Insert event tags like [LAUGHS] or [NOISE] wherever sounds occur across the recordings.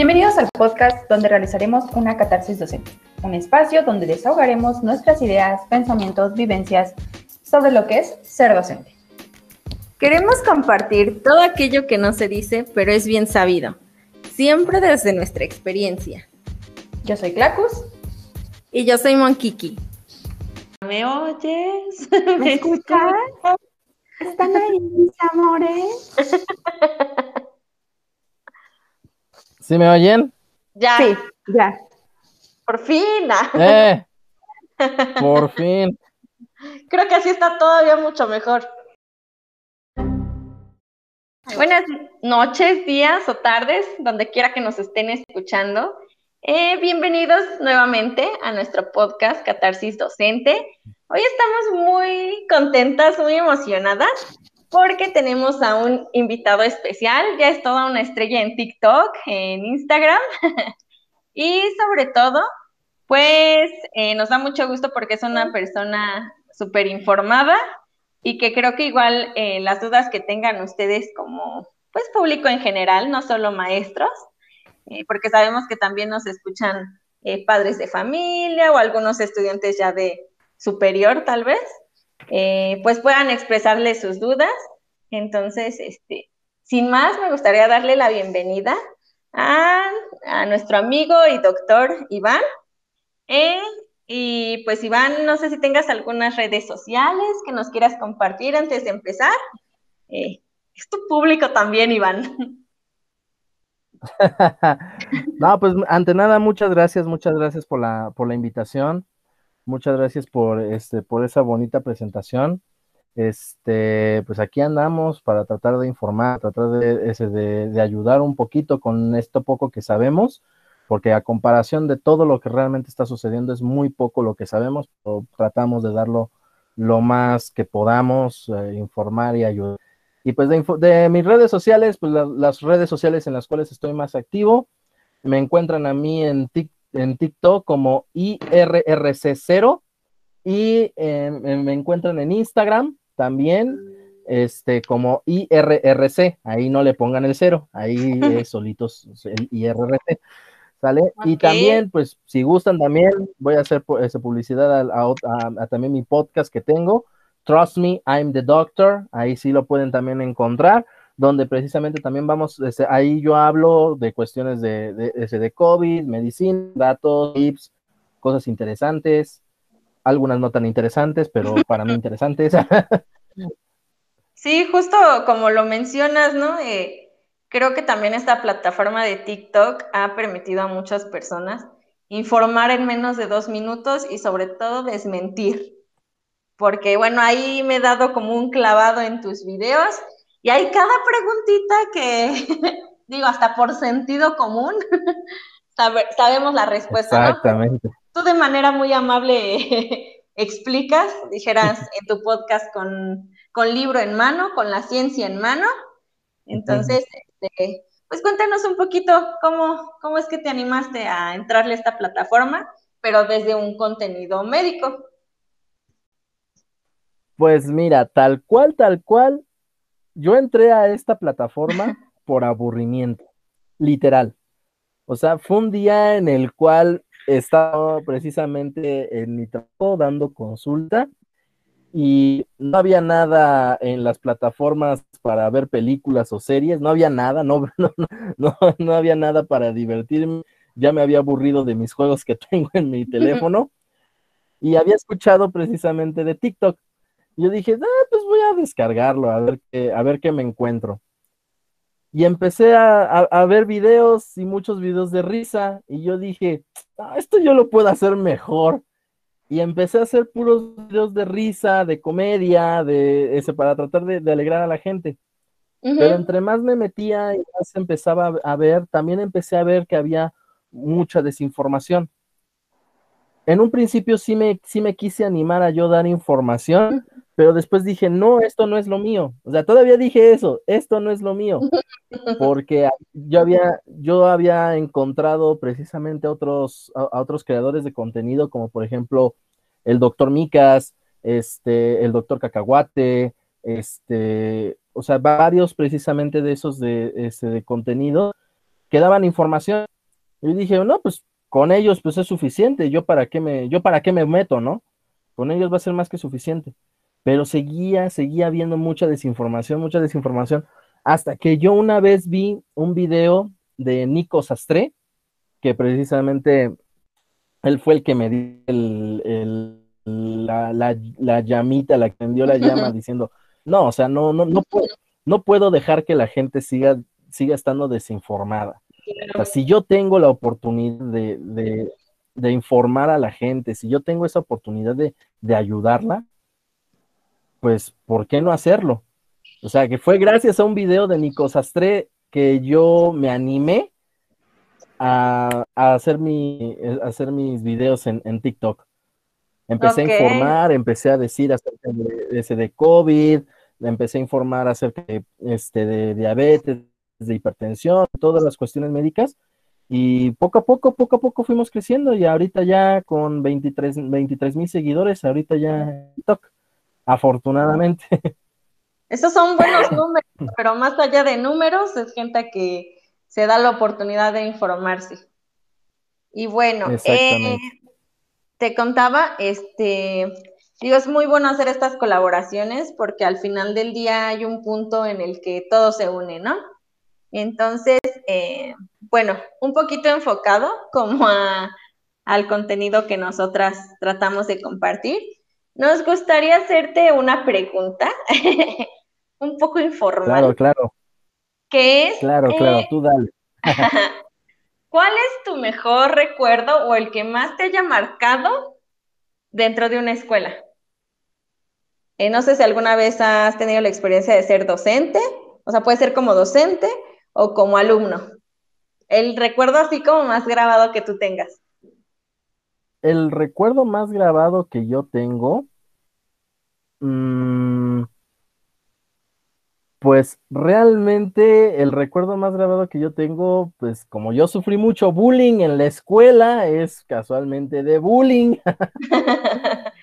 Bienvenidos al podcast donde realizaremos una catarsis docente, un espacio donde desahogaremos nuestras ideas, pensamientos, vivencias sobre lo que es ser docente. Queremos compartir todo aquello que no se dice, pero es bien sabido, siempre desde nuestra experiencia. Yo soy Clacus. Y yo soy Monkiki. ¿Me oyes? ¿Me escuchas? [LAUGHS] ¿Están ahí, mis amores? [LAUGHS] ¿Sí me oyen? Ya. Sí, ya. Por fin. [LAUGHS] ¡Eh! Por fin. Creo que así está todavía mucho mejor. Buenas noches, días o tardes, donde quiera que nos estén escuchando. Eh, bienvenidos nuevamente a nuestro podcast Catarsis Docente. Hoy estamos muy contentas, muy emocionadas, porque tenemos a un invitado especial. Ya es toda una estrella en TikTok, en Instagram. [LAUGHS] y sobre todo, pues eh, nos da mucho gusto porque es una persona súper informada y que creo que igual eh, las dudas que tengan ustedes como pues público en general, no solo maestros, eh, porque sabemos que también nos escuchan padres de familia o algunos estudiantes ya de superior tal vez, eh, pues puedan expresarle sus dudas. Entonces, este, sin más, me gustaría darle la bienvenida a, nuestro amigo y doctor Iván. y pues Iván, no sé si tengas algunas redes sociales que nos quieras compartir antes de empezar. es tu público también, Iván. [LAUGHS] no, pues ante nada, muchas gracias, muchas gracias por la, por la invitación. Muchas gracias por este, por esa bonita presentación. Este, pues aquí andamos para tratar de informar, tratar de, de, ayudar un poquito con esto poco que sabemos, porque a comparación de todo lo que realmente está sucediendo, es muy poco lo que sabemos, pero tratamos de darlo lo más que podamos, eh, informar y ayudar. Y pues de, de mis redes sociales, pues la, las redes sociales en las cuales estoy más activo, me encuentran a mí en, tic, en TikTok como IRRC0 y eh, me encuentran en Instagram también este, como IRRC, ahí no le pongan el cero, ahí [LAUGHS] es solitos el IRRC. ¿Sale? Okay. Y también, pues, si gustan también, voy a hacer esa publicidad a, a, a, a también mi podcast que tengo, Trust Me, I'm the Doctor, ahí sí lo pueden también encontrar, donde precisamente también vamos, este, ahí yo hablo de cuestiones de, de, de, COVID, medicina, datos, tips, cosas interesantes, algunas no tan interesantes, pero [LAUGHS] para mí interesantes. [LAUGHS] sí, justo como lo mencionas, ¿no? Eh, creo que también esta plataforma de TikTok ha permitido a muchas personas informar en menos de dos minutos y sobre todo desmentir porque bueno, ahí me he dado como un clavado en tus videos y hay cada preguntita que, [LAUGHS] digo, hasta por sentido común, [LAUGHS] sabe, sabemos la respuesta. Exactamente. ¿no? Tú de manera muy amable [LAUGHS] explicas, dijeras en tu podcast con, con, libro en mano, con la ciencia en mano. Entonces, este, pues cuéntanos un poquito cómo, cómo es que te animaste a entrarle a esta plataforma, pero desde un contenido médico. Pues mira, tal cual, tal cual, yo entré a esta plataforma [LAUGHS] por aburrimiento, literal. O sea, fue un día en el cual estaba precisamente en mi trabajo dando consulta y no había nada en las plataformas para ver películas o series, no había nada, no, [LAUGHS] no, no, no había nada para divertirme, ya me había aburrido de mis juegos que [LAUGHS] tengo en mi teléfono y había escuchado precisamente de TikTok yo dije, ah, pues voy a descargarlo, a ver qué, a ver qué me encuentro. Y empecé a, a, a, ver videos y muchos videos de risa. Y yo dije, ah, esto yo lo puedo hacer mejor. Y empecé a hacer puros videos de risa, de comedia, de ese, para tratar de, de alegrar a la gente. Uh -huh. Pero entre más me metía y más empezaba a ver, también empecé a ver que había mucha desinformación. En un principio sí me, sí me quise animar a yo dar información, pero después dije, no, esto no es lo mío. O sea, todavía dije eso, esto no es lo mío. [LAUGHS] Porque yo había, yo había encontrado precisamente otros, a, a otros creadores de contenido, como por ejemplo el doctor Micas, este, el doctor Cacahuate, este, o sea, varios precisamente de esos de, este, de contenido que daban información. Y dije, no, pues con ellos pues es suficiente, yo para qué me, yo para qué me meto, ¿no? Con ellos va a ser más que suficiente. Pero seguía, seguía viendo mucha desinformación, mucha desinformación, hasta que yo una vez vi un video de Nico Sastre, que precisamente él fue el que me dio el, la, la, llamita, la que la llama [LAUGHS] diciendo, no, o sea, no, no, no puedo, no puedo dejar que la gente siga, siga estando desinformada. O sea, si yo tengo la oportunidad de, de, informar a la gente, si yo tengo esa oportunidad de, de ayudarla, pues, ¿por qué no hacerlo? O sea, que fue gracias a un video de Nico Sastre que yo me animé a, hacer, mi, hacer mis videos en, TikTok. Empecé a informar, empecé a decir acerca de, ese de COVID, empecé a informar acerca de, este, de diabetes, de hipertensión, todas las cuestiones médicas. Y poco a poco, poco a poco fuimos creciendo y ahorita ya con 23 mil seguidores, ahorita ya TikTok, afortunadamente. Esos son buenos [LAUGHS] números, pero más allá de números, es gente que se da la oportunidad de informarse. Y bueno, eh, te contaba, este, digo, es muy bueno hacer estas colaboraciones porque al final del día hay un punto en el que todo se une, ¿no? Entonces, eh, bueno, un poquito enfocado como al contenido que nosotras tratamos de compartir. Nos gustaría hacerte una pregunta [LAUGHS] un poco informal. Claro, claro. ¿Qué es? Claro, claro, tú dale. [LAUGHS] ¿Cuál es tu mejor recuerdo o el que más te haya marcado dentro de una escuela? Eh, no sé si alguna vez has tenido la experiencia de ser docente, o sea, puede ser como docente o como alumno. El recuerdo así como más grabado que tú tengas. El recuerdo más grabado que yo tengo, mmm, pues realmente el recuerdo más grabado que yo tengo, pues como yo sufrí mucho bullying en la escuela, es casualmente de bullying. [LAUGHS]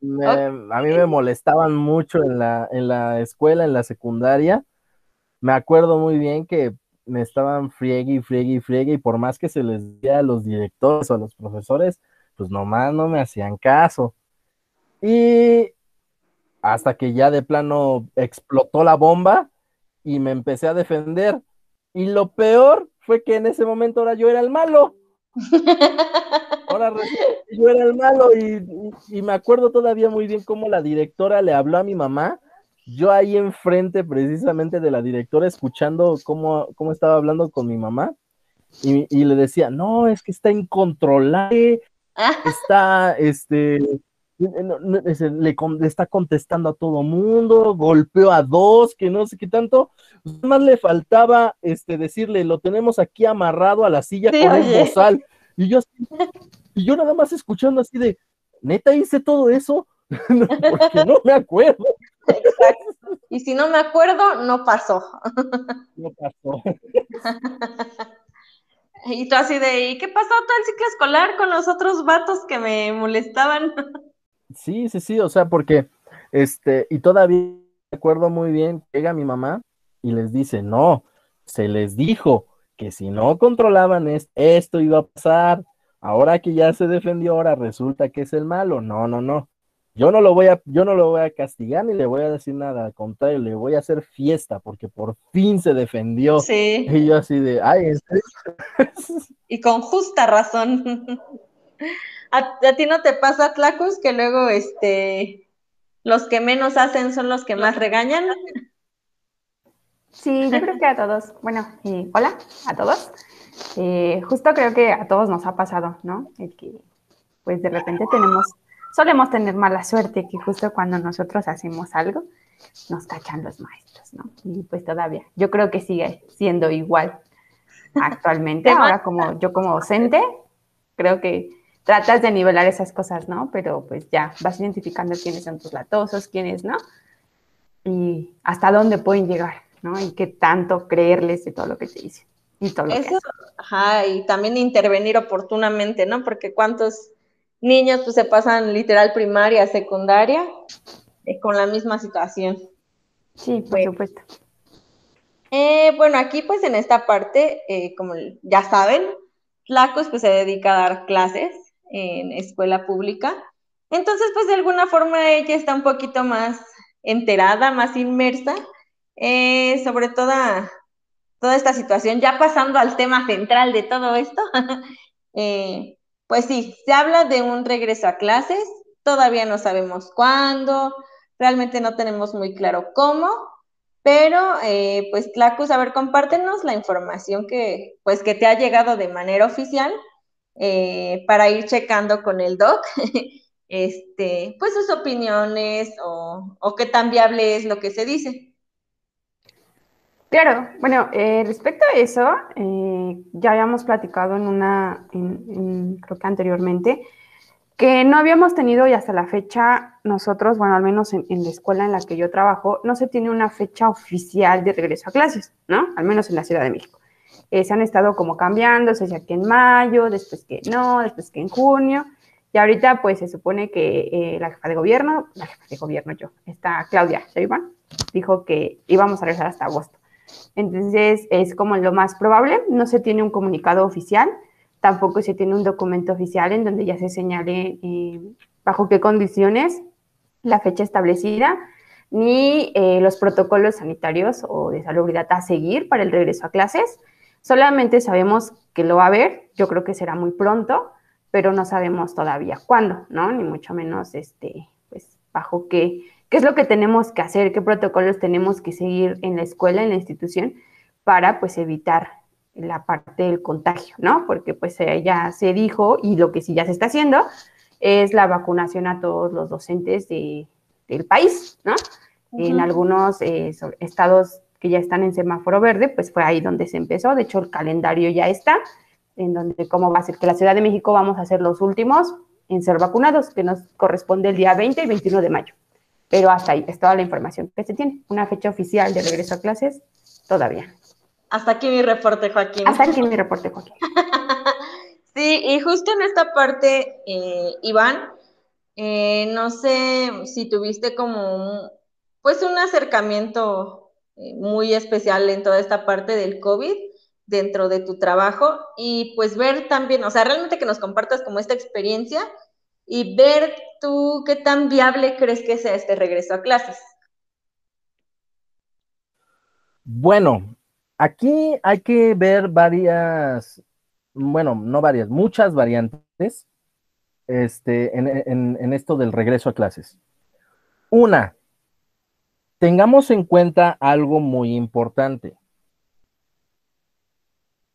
[LAUGHS] A mí me molestaban mucho en la, en la escuela, en la secundaria. Me acuerdo muy bien que me estaban friegue y friegue y friegue y por más que se les decía a los directores o a los profesores, pues nomás no me hacían caso. Y hasta que ya de plano explotó la bomba y me empecé a defender. Y lo peor fue que en ese momento ahora yo era el malo. [LAUGHS] Ahora yo era el malo y, me acuerdo todavía muy bien cómo la directora le habló a mi mamá. Yo ahí enfrente precisamente de la directora escuchando cómo, cómo estaba hablando con mi mamá y, y le decía, no, es que está incontrolable, [LAUGHS] está, este, le, está contestando a todo mundo, golpeó a dos, que no sé qué tanto. Más le faltaba este decirle, lo tenemos aquí amarrado a la silla con un bozal. Y yo, y yo nada más escuchando así de, neta hice todo eso, [LAUGHS] porque no me acuerdo. Y si no me acuerdo, no pasó. No pasó. Y tú así de, ¿y qué pasó todo el ciclo escolar con los otros vatos que me molestaban? Sí, sí, sí, o sea, porque, este, y todavía recuerdo muy bien, llega mi mamá y les dice, no, se les dijo que si no controlaban esto iba a pasar, ahora que ya se defendió, ahora resulta que es el malo, no, no, no, yo no lo voy a, yo no lo voy a castigar ni le voy a decir nada, al contrario, le voy a hacer fiesta porque por fin se defendió. Sí. Y yo así de, ay, [LAUGHS] Y con justa razón. ¿A, ti no te pasa, Tlacus, que luego este, los que menos hacen son los que más regañan? Sí, yo creo que a todos. Bueno, hola a todos. Eh, justo creo que a todos nos ha pasado, ¿no? El que, pues de repente tenemos, solemos tener mala suerte que justo cuando nosotros hacemos algo, nos cachan los maestros, ¿no? Y pues todavía, yo creo que sigue siendo igual actualmente. [LAUGHS] Ahora como yo como docente, creo que tratas de nivelar esas cosas, ¿no? Pero pues ya vas identificando quiénes son tus latosos, quiénes no, y hasta dónde pueden llegar, ¿no? Y qué tanto creerles de todo lo que te dicen. Y todo lo Eso, que ajá, y también intervenir oportunamente, ¿no? Porque cuántos niños pues se pasan literal primaria, secundaria, eh, con la misma situación. Sí, por supuesto. Eh, bueno, aquí pues en esta parte, eh, como ya saben, Tlacos pues se dedica a dar clases en escuela pública. Entonces pues de alguna forma ella está un poquito más enterada, más inmersa eh, sobre toda, toda esta situación. Ya pasando al tema central de todo esto, [LAUGHS] pues sí, se habla de un regreso a clases, todavía no sabemos cuándo, realmente no tenemos muy claro cómo, pero, eh, pues, Tlacus, a ver, compártenos la información que, pues, que te ha llegado de manera oficial eh, para ir checando con el doc, [LAUGHS] este, pues, sus opiniones o, o, qué tan viable es lo que se dice. Claro, bueno, eh, respecto a eso, ya habíamos platicado en una, creo que anteriormente, que no habíamos tenido y hasta la fecha nosotros, bueno, al menos en, la escuela en la que yo trabajo, no se tiene una fecha oficial de regreso a clases, ¿no? Al menos en la Ciudad de México. Eh, se han estado como cambiando, se sea que en mayo, después que no, después que en junio, y ahorita pues se supone que eh, la jefa de gobierno, la jefa de gobierno yo, está Claudia Sheinbaum, dijo que íbamos a regresar hasta agosto. Entonces es como lo más probable, no se tiene un comunicado oficial, tampoco se tiene un documento oficial en donde ya se señale eh, bajo qué condiciones la fecha establecida, ni eh, los protocolos sanitarios o de salubridad a seguir para el regreso a clases. Solamente sabemos que lo va a haber, yo creo que será muy pronto, pero no sabemos todavía cuándo, ¿no? Ni mucho menos, este, pues, bajo qué, qué es lo que tenemos que hacer, qué protocolos tenemos que seguir en la escuela, en la institución, para, pues, evitar la parte del contagio, ¿no? Porque pues ya se dijo y lo que sí ya se está haciendo es la vacunación a todos los docentes de, del país, ¿no? En algunos eh, estados que ya están en semáforo verde, pues fue ahí donde se empezó. De hecho, el calendario ya está, en donde cómo va a ser que la Ciudad de México vamos a ser los últimos en ser vacunados, que nos corresponde el día 20 y 21 de mayo. Pero hasta ahí es toda la información que se tiene. Una fecha oficial de regreso a clases, todavía. Hasta aquí mi reporte, Joaquín. Hasta aquí mi reporte, Joaquín. [LAUGHS] sí, y justo en esta parte, eh, Iván, eh, no sé si tuviste como un, pues un acercamiento eh, muy especial en toda esta parte del COVID dentro de tu trabajo y pues ver también, o sea, realmente que nos compartas como esta experiencia y ver tú qué tan viable crees que sea este regreso a clases. Bueno, Aquí hay que ver varias, bueno, no varias, muchas variantes este, en, esto del regreso a clases. Una, tengamos en cuenta algo muy importante.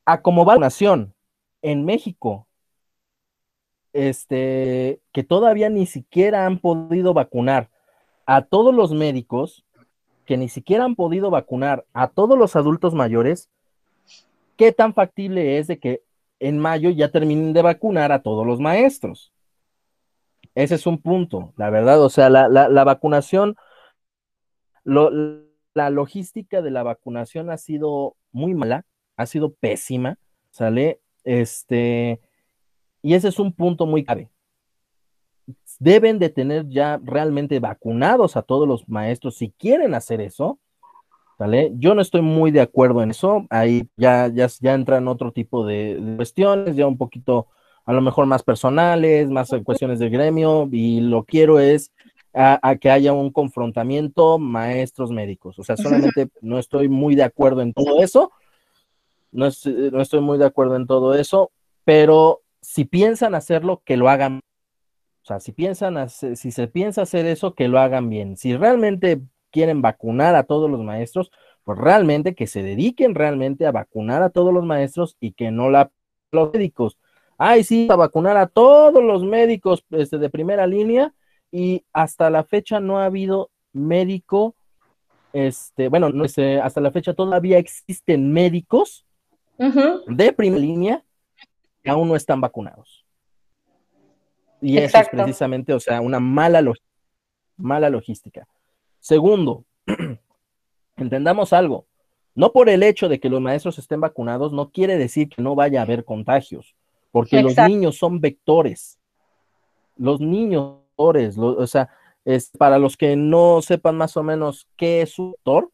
A como va la nación en México, este, que todavía ni siquiera han podido vacunar a todos los médicos, que ni siquiera han podido vacunar a todos los adultos mayores, ¿qué tan factible es de que en mayo ya terminen de vacunar a todos los maestros? Ese es un punto, la verdad, o sea, la, vacunación, la logística de la vacunación ha sido muy mala, ha sido pésima, ¿sale? Este, y ese es un punto muy clave deben de tener ya realmente vacunados a todos los maestros si quieren hacer eso. ¿Vale? Yo no estoy muy de acuerdo en eso. Ahí ya, ya, ya entran otro tipo de, cuestiones, ya un poquito a lo mejor más personales, más cuestiones del gremio, y lo quiero es a, que haya un confrontamiento maestros médicos. O sea, solamente no estoy muy de acuerdo en todo eso. No, no estoy muy de acuerdo en todo eso, pero si piensan hacerlo, que lo hagan o sea, si piensan, si se piensa hacer eso, que lo hagan bien. Si realmente quieren vacunar a todos los maestros, pues realmente que se dediquen realmente a vacunar a todos los maestros y que no la los médicos. Ay, sí, a vacunar a todos los médicos este, de primera línea y hasta la fecha no ha habido médico, este, bueno, no sé, hasta la fecha todavía existen médicos de primera línea que aún no están vacunados. Y eso es precisamente, o sea, una mala, mala logística. Segundo, [CLEARS THROAT] entendamos algo. No por el hecho de que los maestros estén vacunados, no quiere decir que no vaya a haber contagios, porque los niños son vectores. Los niños, o sea, es, para los que no sepan más o menos qué es un vector,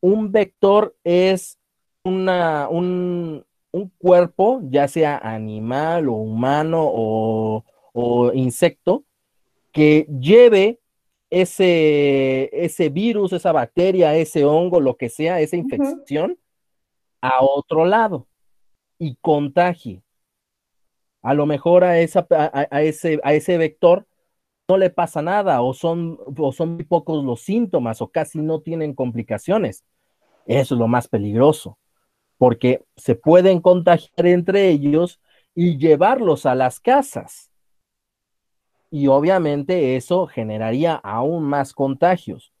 un vector es una, un, un cuerpo, ya sea animal o humano o, o insecto, que lleve ese, ese virus, esa bacteria, ese hongo, lo que sea, esa infección, a otro lado y contagie. A lo mejor a, esa, a, ese, a ese vector no le pasa nada o son, o son muy pocos los síntomas o casi no tienen complicaciones. Eso es lo más peligroso, porque se pueden contagiar entre ellos y llevarlos a las casas y obviamente eso generaría aún más contagios.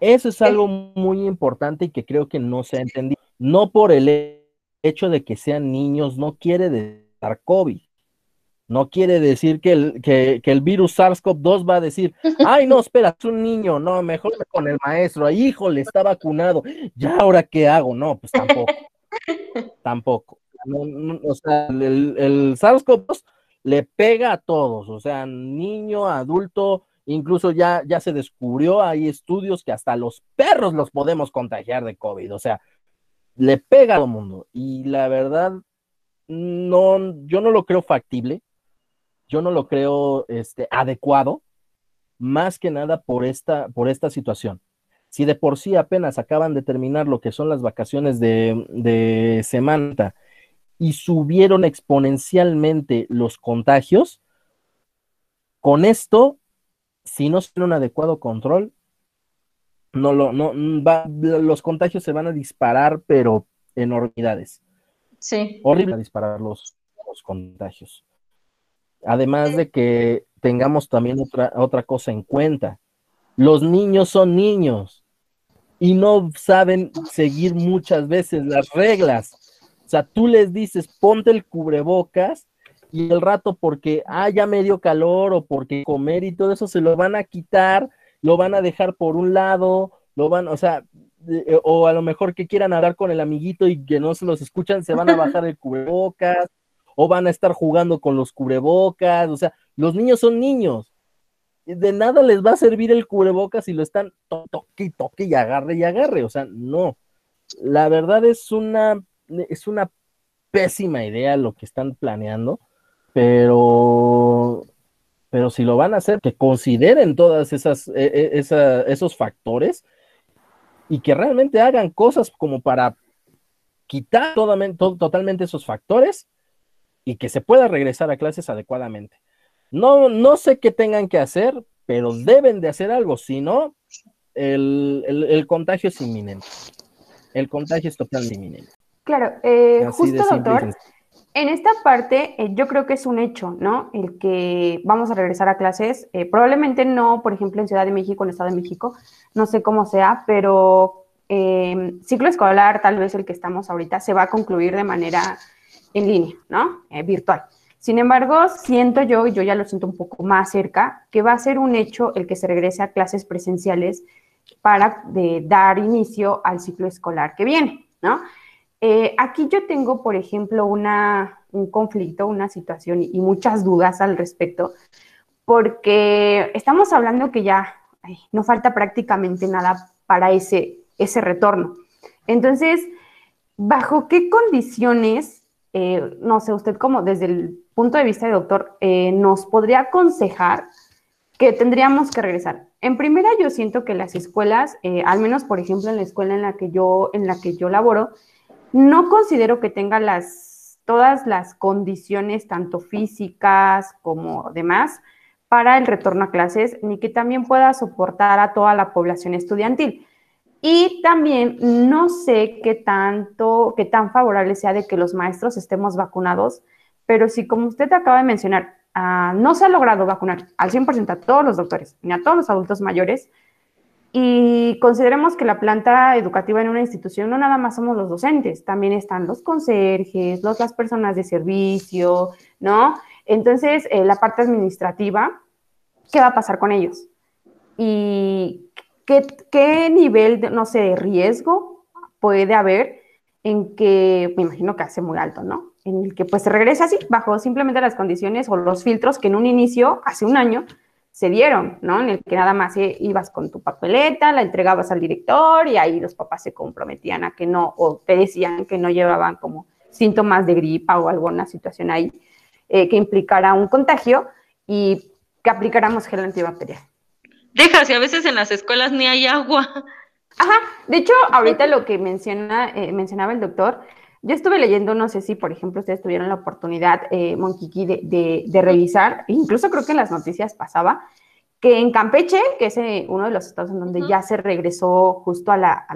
Eso es algo muy importante y que creo que no se ha entendido. No por el hecho de que sean niños, no quiere decir COVID. No quiere decir que el, que, el virus SARS-CoV-2 va a decir, [LAUGHS] ay, no, espera, es un niño, no, mejor con el maestro, ay, híjole, está vacunado, ya ahora qué hago, no, pues tampoco, [LAUGHS] tampoco. o sea, el, el SARS-CoV-2 le pega a todos, o sea, niño, adulto, incluso ya, ya se descubrió, hay estudios que hasta los perros los podemos contagiar de COVID, o sea, le pega a todo el mundo. Y la verdad, no, yo no lo creo factible, yo no lo creo este, adecuado, más que nada por esta, por esta situación. Si de por sí apenas acaban de terminar lo que son las vacaciones de, de Semana y subieron exponencialmente los contagios, con esto, si no se tiene un adecuado control, no lo, no, va, los contagios se van a disparar, pero enormidades. Sí. Horrible disparar los, los contagios. Además de que tengamos también otra, otra cosa en cuenta. Los niños son niños y no saben seguir muchas veces las reglas. O sea, tú les dices, ponte el cubrebocas y el rato porque, ah, ya me dio calor o porque comer y todo eso se lo van a quitar, lo van a dejar por un lado, lo van, o sea, eh, o a lo mejor que quieran hablar con el amiguito y que no se los escuchan, se van a [LAUGHS] bajar el cubrebocas o van a estar jugando con los cubrebocas, o sea, los niños son niños. De nada les va a servir el cubrebocas si lo están toque toque y agarre y agarre, o sea, no. La verdad es una es una pésima idea lo que están planeando, pero, pero si lo van a hacer, que consideren todas esas, e, e, esos factores y que realmente hagan cosas como para quitar totalmente esos factores y que se pueda regresar a clases adecuadamente. No, no sé qué tengan que hacer, pero deben de hacer algo, si no, el, el contagio es inminente. El contagio es totalmente inminente. Claro, eh, justo doctor, en esta parte eh, yo creo que es un hecho, ¿no? El que vamos a regresar a clases, eh, probablemente no, por ejemplo, en Ciudad de México, en Estado de México, no sé cómo sea, pero ciclo escolar, tal vez el que estamos ahorita, se va a concluir de manera en línea, ¿no? virtual. Sin embargo, siento yo, y yo ya lo siento un poco más cerca, que va a ser un hecho el que se regrese a clases presenciales para dar inicio al ciclo escolar que viene, ¿no? Eh, aquí yo tengo, por ejemplo, una, un conflicto, una situación y, muchas dudas al respecto, porque estamos hablando que ya no falta prácticamente nada para ese, ese retorno. Entonces, ¿bajo qué condiciones, eh, no sé, usted como desde el punto de vista de doctor, eh, nos podría aconsejar que tendríamos que regresar? En primera, yo siento que las escuelas, al menos por ejemplo en la escuela en la que yo, en la que yo laboro, no considero que tenga las, todas las condiciones, tanto físicas como demás, para el retorno a clases, ni que también pueda soportar a toda la población estudiantil. Y también no sé qué tanto, qué tan favorable sea de que los maestros estemos vacunados, pero si como usted acaba de mencionar, ah, no se ha logrado vacunar al 100% a todos los doctores ni a todos los adultos mayores, y consideremos que la planta educativa en una institución no nada más somos los docentes, también están los conserjes, los, las personas de servicio, ¿no? Entonces, eh, la parte administrativa, ¿qué va a pasar con ellos? ¿Y qué, qué nivel, de, no sé, de riesgo puede haber en que, me imagino que hace muy alto, ¿no? En el que pues se regresa así, bajo simplemente las condiciones o los filtros que en un inicio, hace un año, se dieron, ¿no? En el que nada más eh, ibas con tu papeleta, la entregabas al director y ahí los papás se comprometían a que no, o te decían que no llevaban como síntomas de gripa o alguna situación ahí eh, que implicara un contagio y que aplicáramos gel antibacterial. Deja, si a veces en las escuelas ni hay agua. Ajá, de hecho, ahorita lo que menciona, eh, mencionaba el doctor, yo estuve leyendo, no sé si, por ejemplo, ustedes tuvieron la oportunidad, eh, Monquiqui, de, de, revisar, incluso creo que en las noticias pasaba, que en Campeche, que es eh, uno de los estados en donde ya se regresó justo a, la,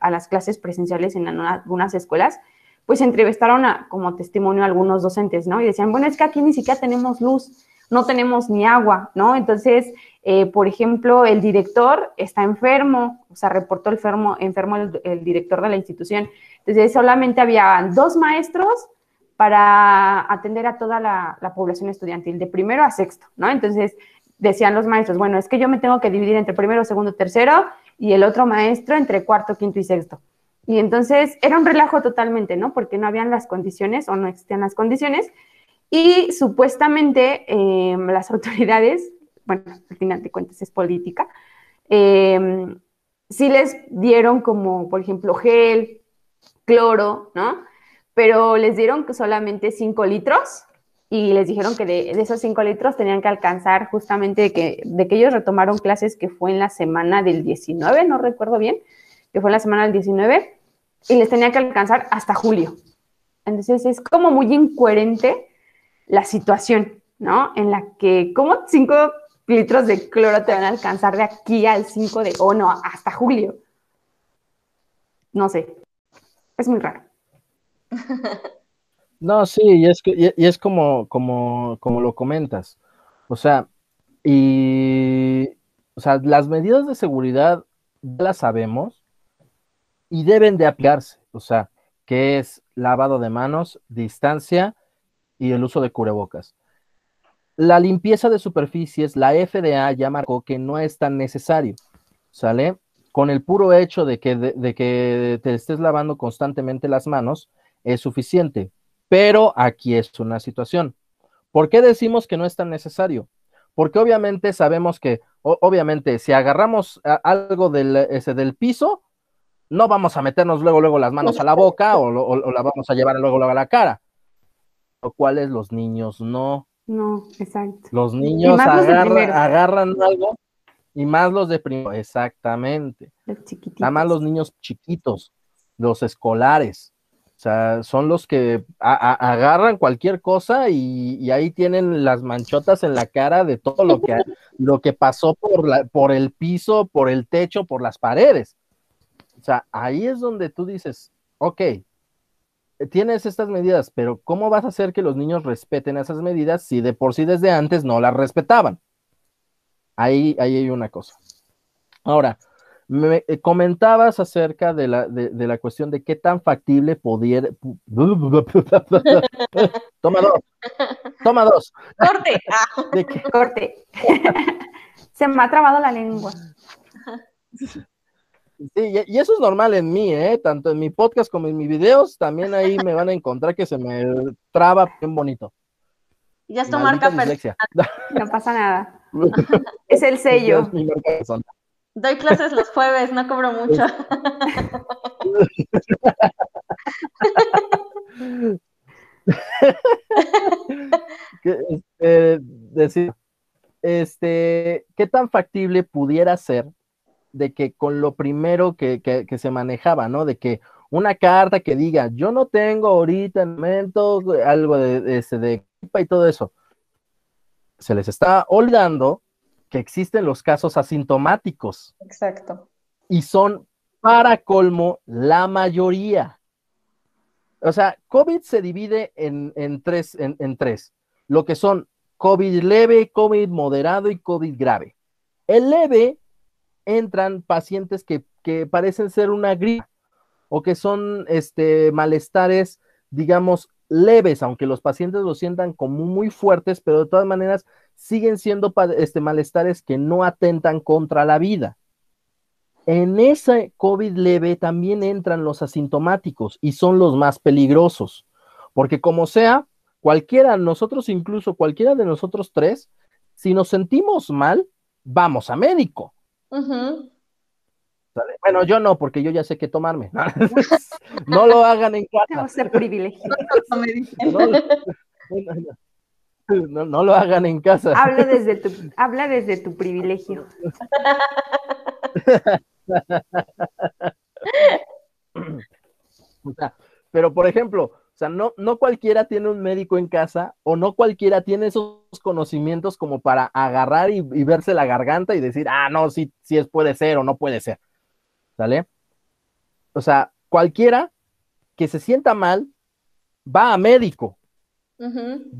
a, las clases presenciales en algunas escuelas, pues entrevistaron a, como testimonio a algunos docentes, ¿no? Y decían, bueno, es que aquí ni siquiera tenemos luz, no tenemos ni agua, ¿no? Entonces, eh, por ejemplo, el director está enfermo, o sea, reportó enfermo, enfermo el, director de la institución. Entonces, solamente había dos maestros para atender a toda la, población estudiantil, de primero a sexto, ¿no? Entonces, decían los maestros, bueno, es que yo me tengo que dividir entre primero, segundo, tercero, y el otro maestro entre cuarto, quinto y sexto. Y entonces era un relajo totalmente, ¿no? Porque no habían las condiciones o no existían las condiciones. Y supuestamente eh, las autoridades bueno, al final de cuentas es política, eh, sí les dieron como, por ejemplo, gel, cloro, ¿no? Pero les dieron solamente 5 litros y les dijeron que de, esos 5 litros tenían que alcanzar justamente de que, de que ellos retomaron clases que fue en la semana del 19, no recuerdo bien, que fue en la semana del 19, y les tenía que alcanzar hasta julio. Entonces es como muy incoherente la situación, ¿no? En la que, como 5 litros de cloro te van a alcanzar de aquí al 5 de, o no, hasta julio. No sé, es muy raro. [LAUGHS] No, sí, y es, y es como, como, como lo comentas. O sea, y o sea, las medidas de seguridad las sabemos y deben de aplicarse. O sea, que es lavado de manos, distancia y el uso de cubrebocas. La limpieza de superficies, la FDA ya marcó que no es tan necesario, ¿sale? Con el puro hecho de que, de, que te estés lavando constantemente las manos es suficiente. Pero aquí es una situación. ¿Por qué decimos que no es tan necesario? Porque obviamente sabemos que, obviamente, si agarramos algo del, ese, del piso, no vamos a meternos luego, luego las manos a la boca o, o la vamos a llevar luego, luego a la cara. Lo cual es los niños no. No, exacto. Los niños agarran algo y más los de primero. Exactamente. Nada más los niños chiquitos, los escolares. O sea, son los que agarran cualquier cosa y, ahí tienen las manchotas en la cara de todo lo que, lo que pasó por, la, por el piso, por el techo, por las paredes. O sea, ahí es donde tú dices, ok, tienes estas medidas, pero ¿cómo vas a hacer que los niños respeten esas medidas si de por sí desde antes no las respetaban? Ahí, ahí hay una cosa. Ahora, me eh, comentabas acerca de la, de, la cuestión de qué tan factible pudiera... toma dos. Toma dos. Corte. [LAUGHS] ¿De Corte. [LAUGHS] Se me ha trabado la lengua. Sí, y eso es normal en mí, ¿eh? Tanto en mi podcast como en mis videos, también ahí me van a encontrar que se me traba bien bonito. Ya es tu marca [LAUGHS] No pasa nada. [LAUGHS] es el sello. Doy clases los jueves, no cobro mucho. [LAUGHS] este, decir, este, ¿qué tan factible pudiera ser de que con lo primero que, se manejaba, ¿no? De que una carta que diga, yo no tengo ahorita en momento algo de, de, este, de y todo eso. Se les está olvidando que existen los casos asintomáticos. Exacto. Y son para colmo la mayoría. O sea, COVID se divide en, tres, en, en tres, lo que son COVID leve, COVID moderado y COVID grave. El leve entran pacientes que, parecen ser una gripe o que son este, malestares, digamos, leves, aunque los pacientes lo sientan como muy fuertes, pero de todas maneras siguen siendo este, malestares que no atentan contra la vida. En ese COVID leve también entran los asintomáticos y son los más peligrosos, porque como sea, cualquiera, nosotros incluso, cualquiera de nosotros tres, Si nos sentimos mal, vamos a médico. Bueno, yo no, porque yo ya sé qué tomarme. [LAUGHS] No lo hagan en casa. [LAUGHS] No, no, no lo hagan en casa. Habla desde tu, habla desde tu privilegio. [LAUGHS] O sea, pero por ejemplo, sea, no, no cualquiera tiene un médico en casa o no cualquiera tiene esos conocimientos como para agarrar y, y verse la garganta y decir, ah, no, sí, sí es, puede ser o no puede ser. ¿Sale? O sea, cualquiera que se sienta mal va a médico,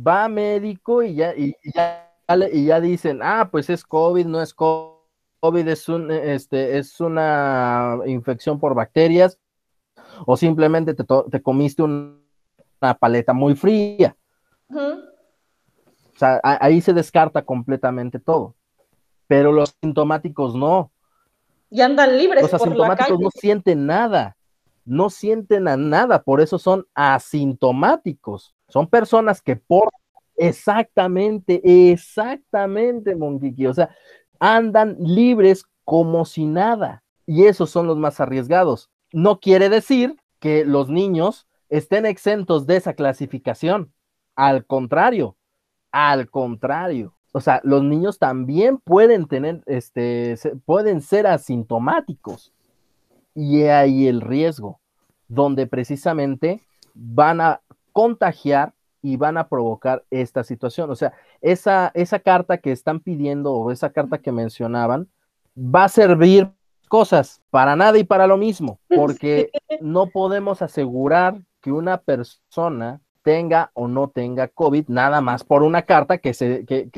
va a médico y ya, y, y ya, le- y ya dicen, ah, pues es COVID, no es co- COVID, es, un, este, es una infección por bacterias, o simplemente te, te comiste un- una paleta muy fría. O sea, a- ahí se descarta completamente todo. Pero los sintomáticos no. Y andan libres Los por la asintomáticos calle. no sienten nada. No sienten a nada. Por eso son asintomáticos. Son personas que por exactamente, exactamente, Monquiqui. O sea, andan libres como si nada. Y esos son los más arriesgados. No quiere decir que los niños estén exentos de esa clasificación. Al contrario, al contrario. O sea, los niños también pueden tener, este, pueden ser asintomáticos. Y ahí el riesgo, donde precisamente van a contagiar y van a provocar esta situación. O sea, esa, esa carta que están pidiendo o esa carta que mencionaban va a servir cosas para nada y para lo mismo, porque [LAUGHS] no podemos asegurar que una persona tenga o no tenga COVID nada más por una carta que se que,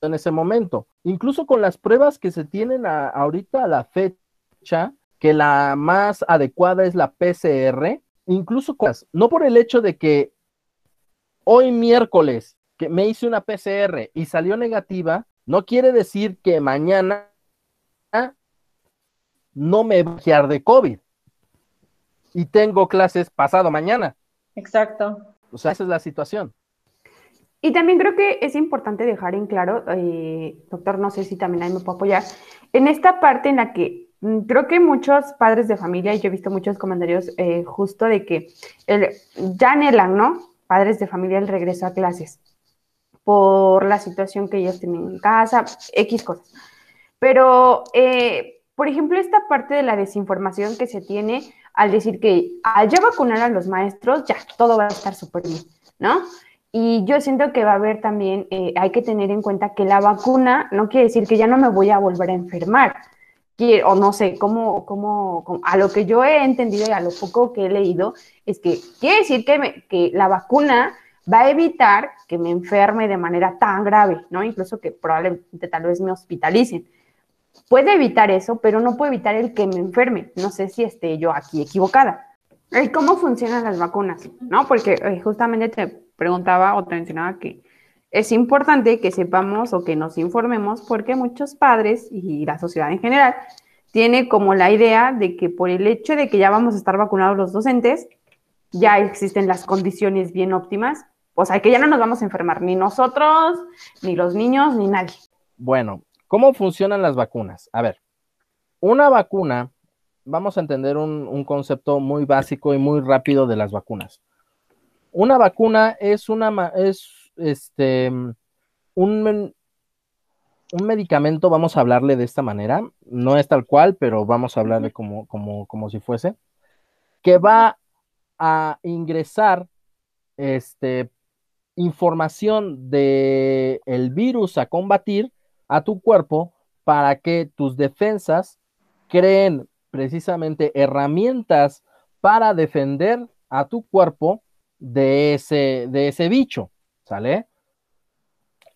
en ese momento. Incluso con las pruebas que se tienen a- ahorita a la fecha, que la más adecuada es la PCR, incluso con no por el hecho de que hoy miércoles que me hice una PCR y salió negativa, no quiere decir que mañana no me va a de COVID. Y tengo clases pasado mañana. Exacto. O sea, esa es la situación. Y también creo que es importante dejar en claro, eh, doctor, no sé si también ahí me puedo apoyar, en esta parte en la que mm, creo que muchos padres de familia, y yo he visto muchos comentarios eh, justo de que el, ya anhelan, ¿no? Padres de familia el regreso a clases por la situación que ellos tienen en casa, X cosas. Pero, eh, por ejemplo, esta parte de la desinformación que se tiene al decir que al ya vacunar a los maestros, ya todo va a estar súper bien, ¿no? Y yo siento que va a haber también, eh, hay que tener en cuenta que la vacuna no quiere decir que ya no me voy a volver a enfermar. Quiere- o no sé, cómo, cómo, cómo- a lo que yo he entendido y a lo poco que he leído, es que quiere decir que, me- que la vacuna va a evitar que me enferme de manera tan grave, ¿no? Incluso que probablemente tal vez me hospitalicen. Puede evitar eso, pero no puede evitar el que me enferme. No sé si esté yo aquí equivocada. ¿Y cómo funcionan las vacunas? ¿No? Porque eh, justamente te preguntaba o te mencionaba que es importante que sepamos o que nos informemos porque muchos padres y la sociedad en general tiene como la idea de que por el hecho de que ya vamos a estar vacunados los docentes, ya existen las condiciones bien óptimas, o sea, que ya no nos vamos a enfermar, ni nosotros, ni los niños, ni nadie. Bueno, ¿cómo funcionan las vacunas? A ver, una vacuna, vamos a entender un, un concepto muy básico y muy rápido de las vacunas. Una vacuna es una es este un, un medicamento, vamos a hablarle de esta manera, no es tal cual, pero vamos a hablarle como, como, como si fuese, que va a ingresar este, información de el virus a combatir a tu cuerpo para que tus defensas creen precisamente herramientas para defender a tu cuerpo de ese, de ese bicho, ¿sale?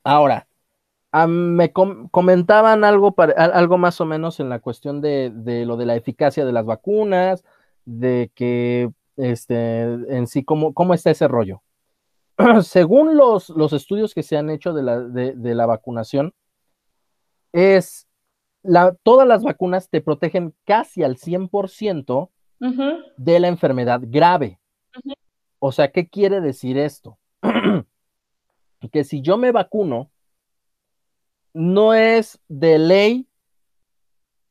Ahora, ah, me com- comentaban algo, para- al- algo más o menos en la cuestión de, de lo de la eficacia de las vacunas, de que este, en sí, ¿cómo, cómo está ese rollo? [CLEARS THROAT] Según los, los estudios que se han hecho de la, de, de la vacunación, es la, todas las vacunas te protegen casi al 100% Ujú. de la enfermedad grave. O sea, ¿qué quiere decir esto? [CLEARS THROAT] que si yo me vacuno, no es de ley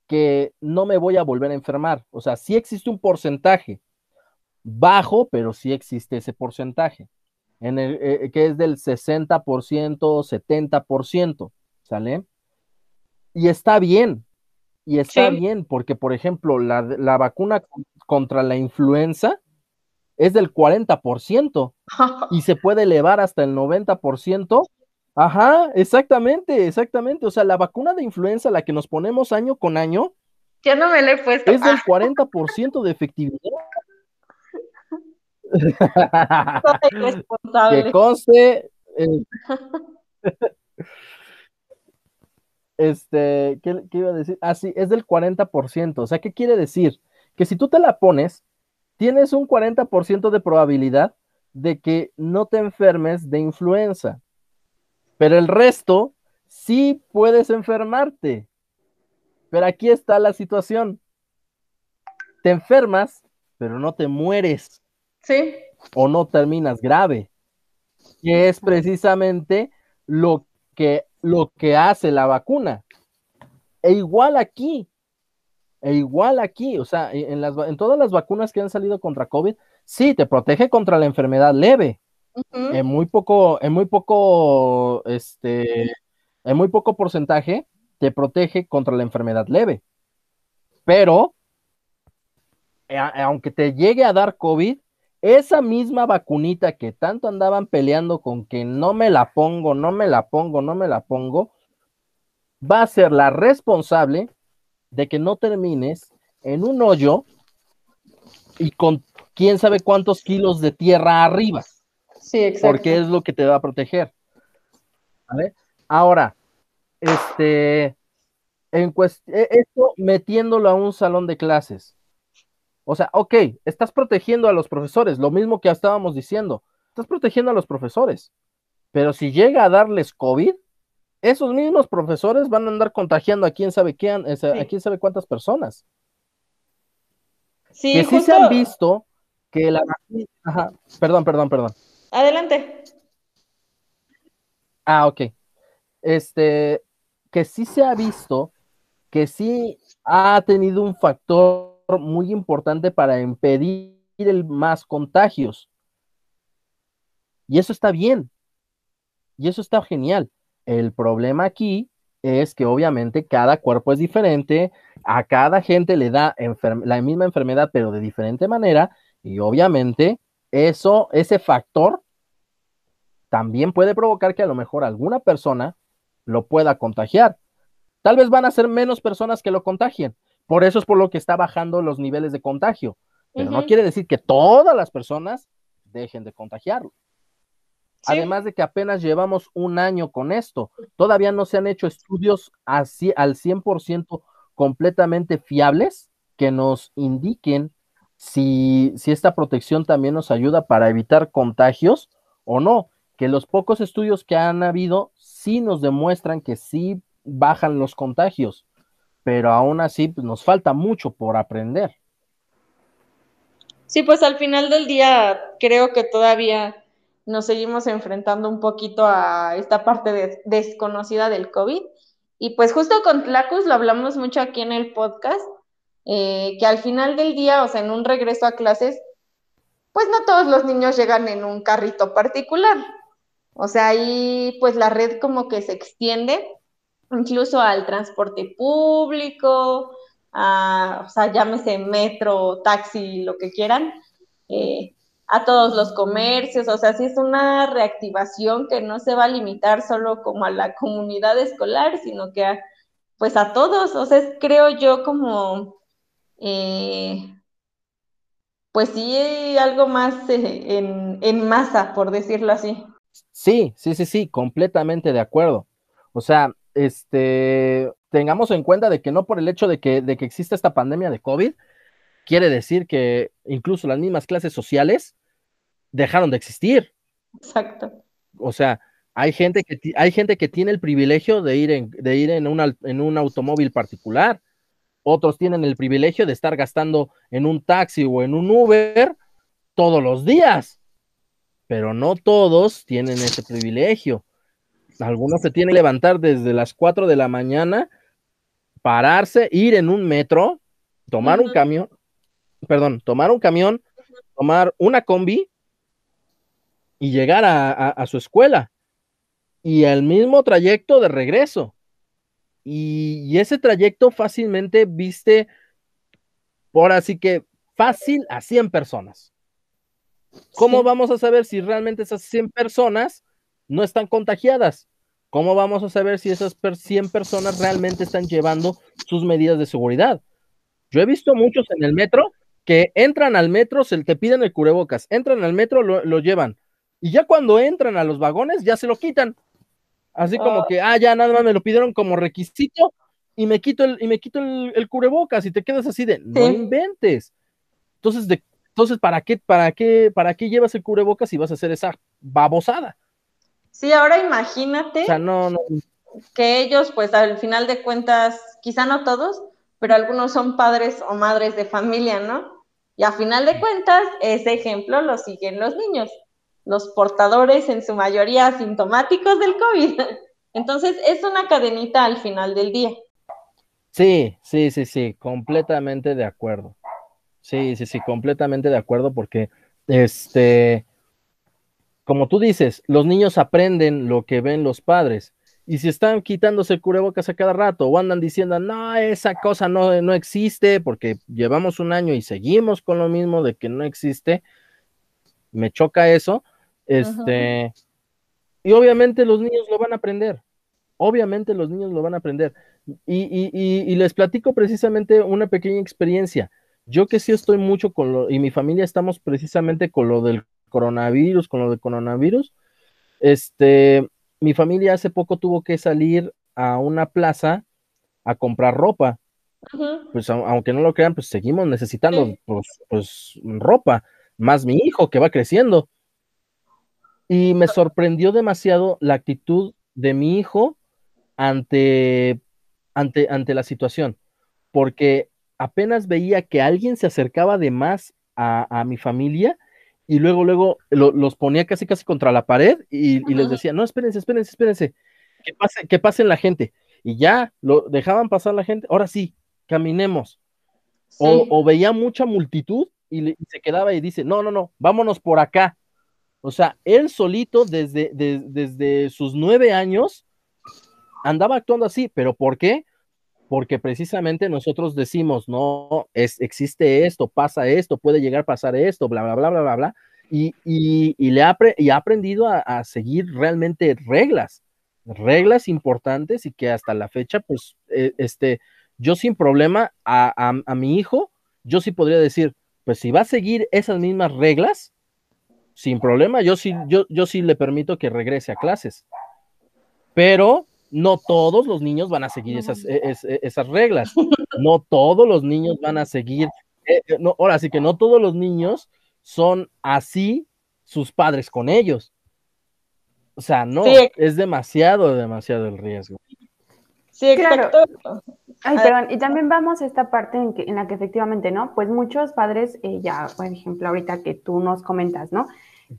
que no me voy a volver a enfermar. O sea, sí existe un porcentaje bajo, pero sí existe ese porcentaje, en el, eh, que es del 60%, 70%, ¿sale? Y está bien, y está Sí. bien, porque por ejemplo, la, la vacuna contra la influenza es del 40% [LAUGHS] y se puede elevar hasta el 90%. Ajá, exactamente, exactamente. O sea, la vacuna de influenza, la que nos ponemos año con año, Ya no me lo he puesto. es del [LAUGHS] Ah, 40% de efectividad. soy [LAUGHS] que responsable. conste. eh, este, ¿qué, qué iba a decir? Ah, sí, es del 40%. O sea, ¿qué quiere decir? Que si tú te la pones, tienes un 40% de probabilidad de que no te enfermes de influenza. Pero el resto, sí puedes enfermarte. Pero aquí está la situación. Te enfermas, pero no te mueres Sí, o no terminas grave, que es precisamente lo que, lo que hace la vacuna. E igual aquí, e igual aquí, o sea, e, en, las, en todas las vacunas que han salido contra COVID, sí, te protege contra la enfermedad leve, en muy poco, en muy poco, este, en muy poco porcentaje te protege contra la enfermedad leve. Pero, a- aunque te llegue a dar COVID, esa misma vacunita que tanto andaban peleando con que no me la pongo, no me la pongo, no me la pongo, va a ser la responsable de que no termines en un hoyo y con quién sabe cuántos kilos de tierra arriba sí, exacto. porque es lo que te va a proteger. ¿Vale? Ahora, este, en e- esto metiéndolo a un salón de clases. O sea, ok, estás protegiendo a los profesores, lo mismo que estábamos diciendo, estás protegiendo a los profesores, pero si llega a darles COVID, esos mismos profesores van a andar contagiando a quién sabe quién, a quién sabe cuántas personas. Sí, que sí justo. se han visto que la... Ajá, perdón, perdón, perdón. Adelante. Ah, ok. Este, que sí se ha visto que sí ha tenido un factor muy importante para impedir el más contagios. Y eso está bien. Y eso está genial. El problema aquí es que obviamente cada cuerpo es diferente, a cada gente le da la misma enfermedad, pero de diferente manera, y obviamente eso, ese factor también puede provocar que a lo mejor alguna persona lo pueda contagiar. Tal vez van a ser menos personas que lo contagien. Por eso es por lo que está bajando los niveles de contagio. Pero no quiere decir que todas las personas dejen de contagiarlo. Sí. Además de que apenas llevamos un año con esto. Todavía no se han hecho estudios así al 100% completamente fiables que nos indiquen si, si esta protección también nos ayuda para evitar contagios o no. Que los pocos estudios que han habido sí nos demuestran que sí bajan los contagios, pero aún así pues, nos falta mucho por aprender. Sí, pues al final del día creo que todavía nos seguimos enfrentando un poquito a esta parte de- desconocida del COVID. Y pues justo con Tlacus lo hablamos mucho aquí en el podcast, eh, que al final del día, o sea, en un regreso a clases, pues no todos los niños llegan en un carrito particular. O sea, ahí pues la red como que se extiende incluso al transporte público, a, o sea, llámese metro, taxi, lo que quieran, eh, a todos los comercios, o sea, sí es una reactivación que no se va a limitar solo como a la [LAUGHS] comunidad escolar, sino que a, pues a todos, o sea, es, creo yo como, eh, pues sí, algo más eh, en, en masa, por decirlo así. Sí, sí, sí, sí, completamente de acuerdo. O sea, este, tengamos en cuenta de que no por el hecho de que, de que exista esta pandemia de COVID, quiere decir que incluso las mismas clases sociales dejaron de existir. Exacto. O sea, hay gente que, hay gente que tiene el privilegio de ir en, de ir en, en un automóvil particular. Otros tienen el privilegio de estar gastando en un taxi o en un Uber todos los días. Pero no todos tienen ese privilegio. Algunos se tienen que levantar desde las 4 de la mañana, pararse, ir en un metro, tomar un camión, perdón, tomar un camión, tomar una combi y llegar a, su escuela. Y el mismo trayecto de regreso. Y, ese trayecto fácilmente viste, por así que fácil a 100 personas. ¿Cómo vamos a saber si realmente esas 100 personas no están contagiadas? ¿Cómo vamos a saber si esas 100 personas realmente están llevando sus medidas de seguridad? Yo he visto muchos en el metro que entran al metro, se te piden el cubrebocas, entran al metro, lo, llevan, y ya cuando entran a los vagones, ya se lo quitan. Así como ah. que, ah, ya nada más me lo pidieron como requisito y me quito el, y me quito el, cubrebocas y te quedas así de, no inventes. Entonces, de, entonces, ¿para qué, para qué, para qué llevas el cubrebocas si vas a hacer esa babosada? Sí, ahora imagínate. O sea, no, no. Que ellos, pues al final de cuentas, quizá no todos, pero algunos son padres o madres de familia, ¿no? Y a final de cuentas, ese ejemplo lo siguen los niños, los portadores en su mayoría asintomáticos del COVID. [LAUGHS] Entonces, es una cadenita al final del día. Sí, sí, sí, sí, completamente de acuerdo. Sí, sí, sí, completamente de acuerdo porque, este, como tú dices, los niños aprenden lo que ven los padres. Y si están quitándose el cubrebocas a cada rato o andan diciendo, no, esa cosa no, no existe porque llevamos un año y seguimos con lo mismo de que no existe, me choca eso. Este, y obviamente los niños lo van a aprender. Obviamente los niños lo van a aprender. Y, y les platico precisamente una pequeña experiencia. Yo que sí estoy mucho con lo, y mi familia estamos precisamente con lo del coronavirus, con lo del coronavirus. Este, mi familia hace poco tuvo que salir a una plaza a comprar ropa. Pues aunque no lo crean, pues seguimos necesitando pues, pues, ropa, más mi hijo que va creciendo. Y me sorprendió demasiado la actitud de mi hijo ante, ante, ante la situación, porque apenas veía que alguien se acercaba de más a, a mi familia y luego, luego los ponía casi, casi contra la pared y, les decía, no, espérense, espérense, espérense, que pase, que pasen la gente. Y ya lo dejaban pasar la gente, ahora sí, caminemos. O, veía mucha multitud y, se quedaba y dice, no, no, no, vámonos por acá. O sea, él solito desde, desde sus nueve años andaba actuando así, pero ¿por qué? Porque precisamente nosotros decimos, no, es, existe esto, pasa esto, puede llegar a pasar esto, bla, bla, bla, bla, bla, bla, y, y, le ha, y ha aprendido a, seguir realmente reglas, reglas importantes y que hasta la fecha, pues, eh, este, yo sin problema a, a, mi hijo, yo sí podría decir, pues si va a seguir esas mismas reglas, sin problema, yo sí, yo, yo sí le permito que regrese a clases. Pero no todos los niños van a seguir esas, esas reglas. No todos los niños van a seguir. Eh, eh, no, ahora sí que no todos los niños son así sus padres con ellos. O sea, no, es demasiado, demasiado el riesgo. Sí, exacto. Ay, perdón, y también vamos a esta parte en, que, en la que efectivamente, ¿no? Pues muchos padres, eh, ya, por ejemplo, ahorita que tú nos comentas, ¿no?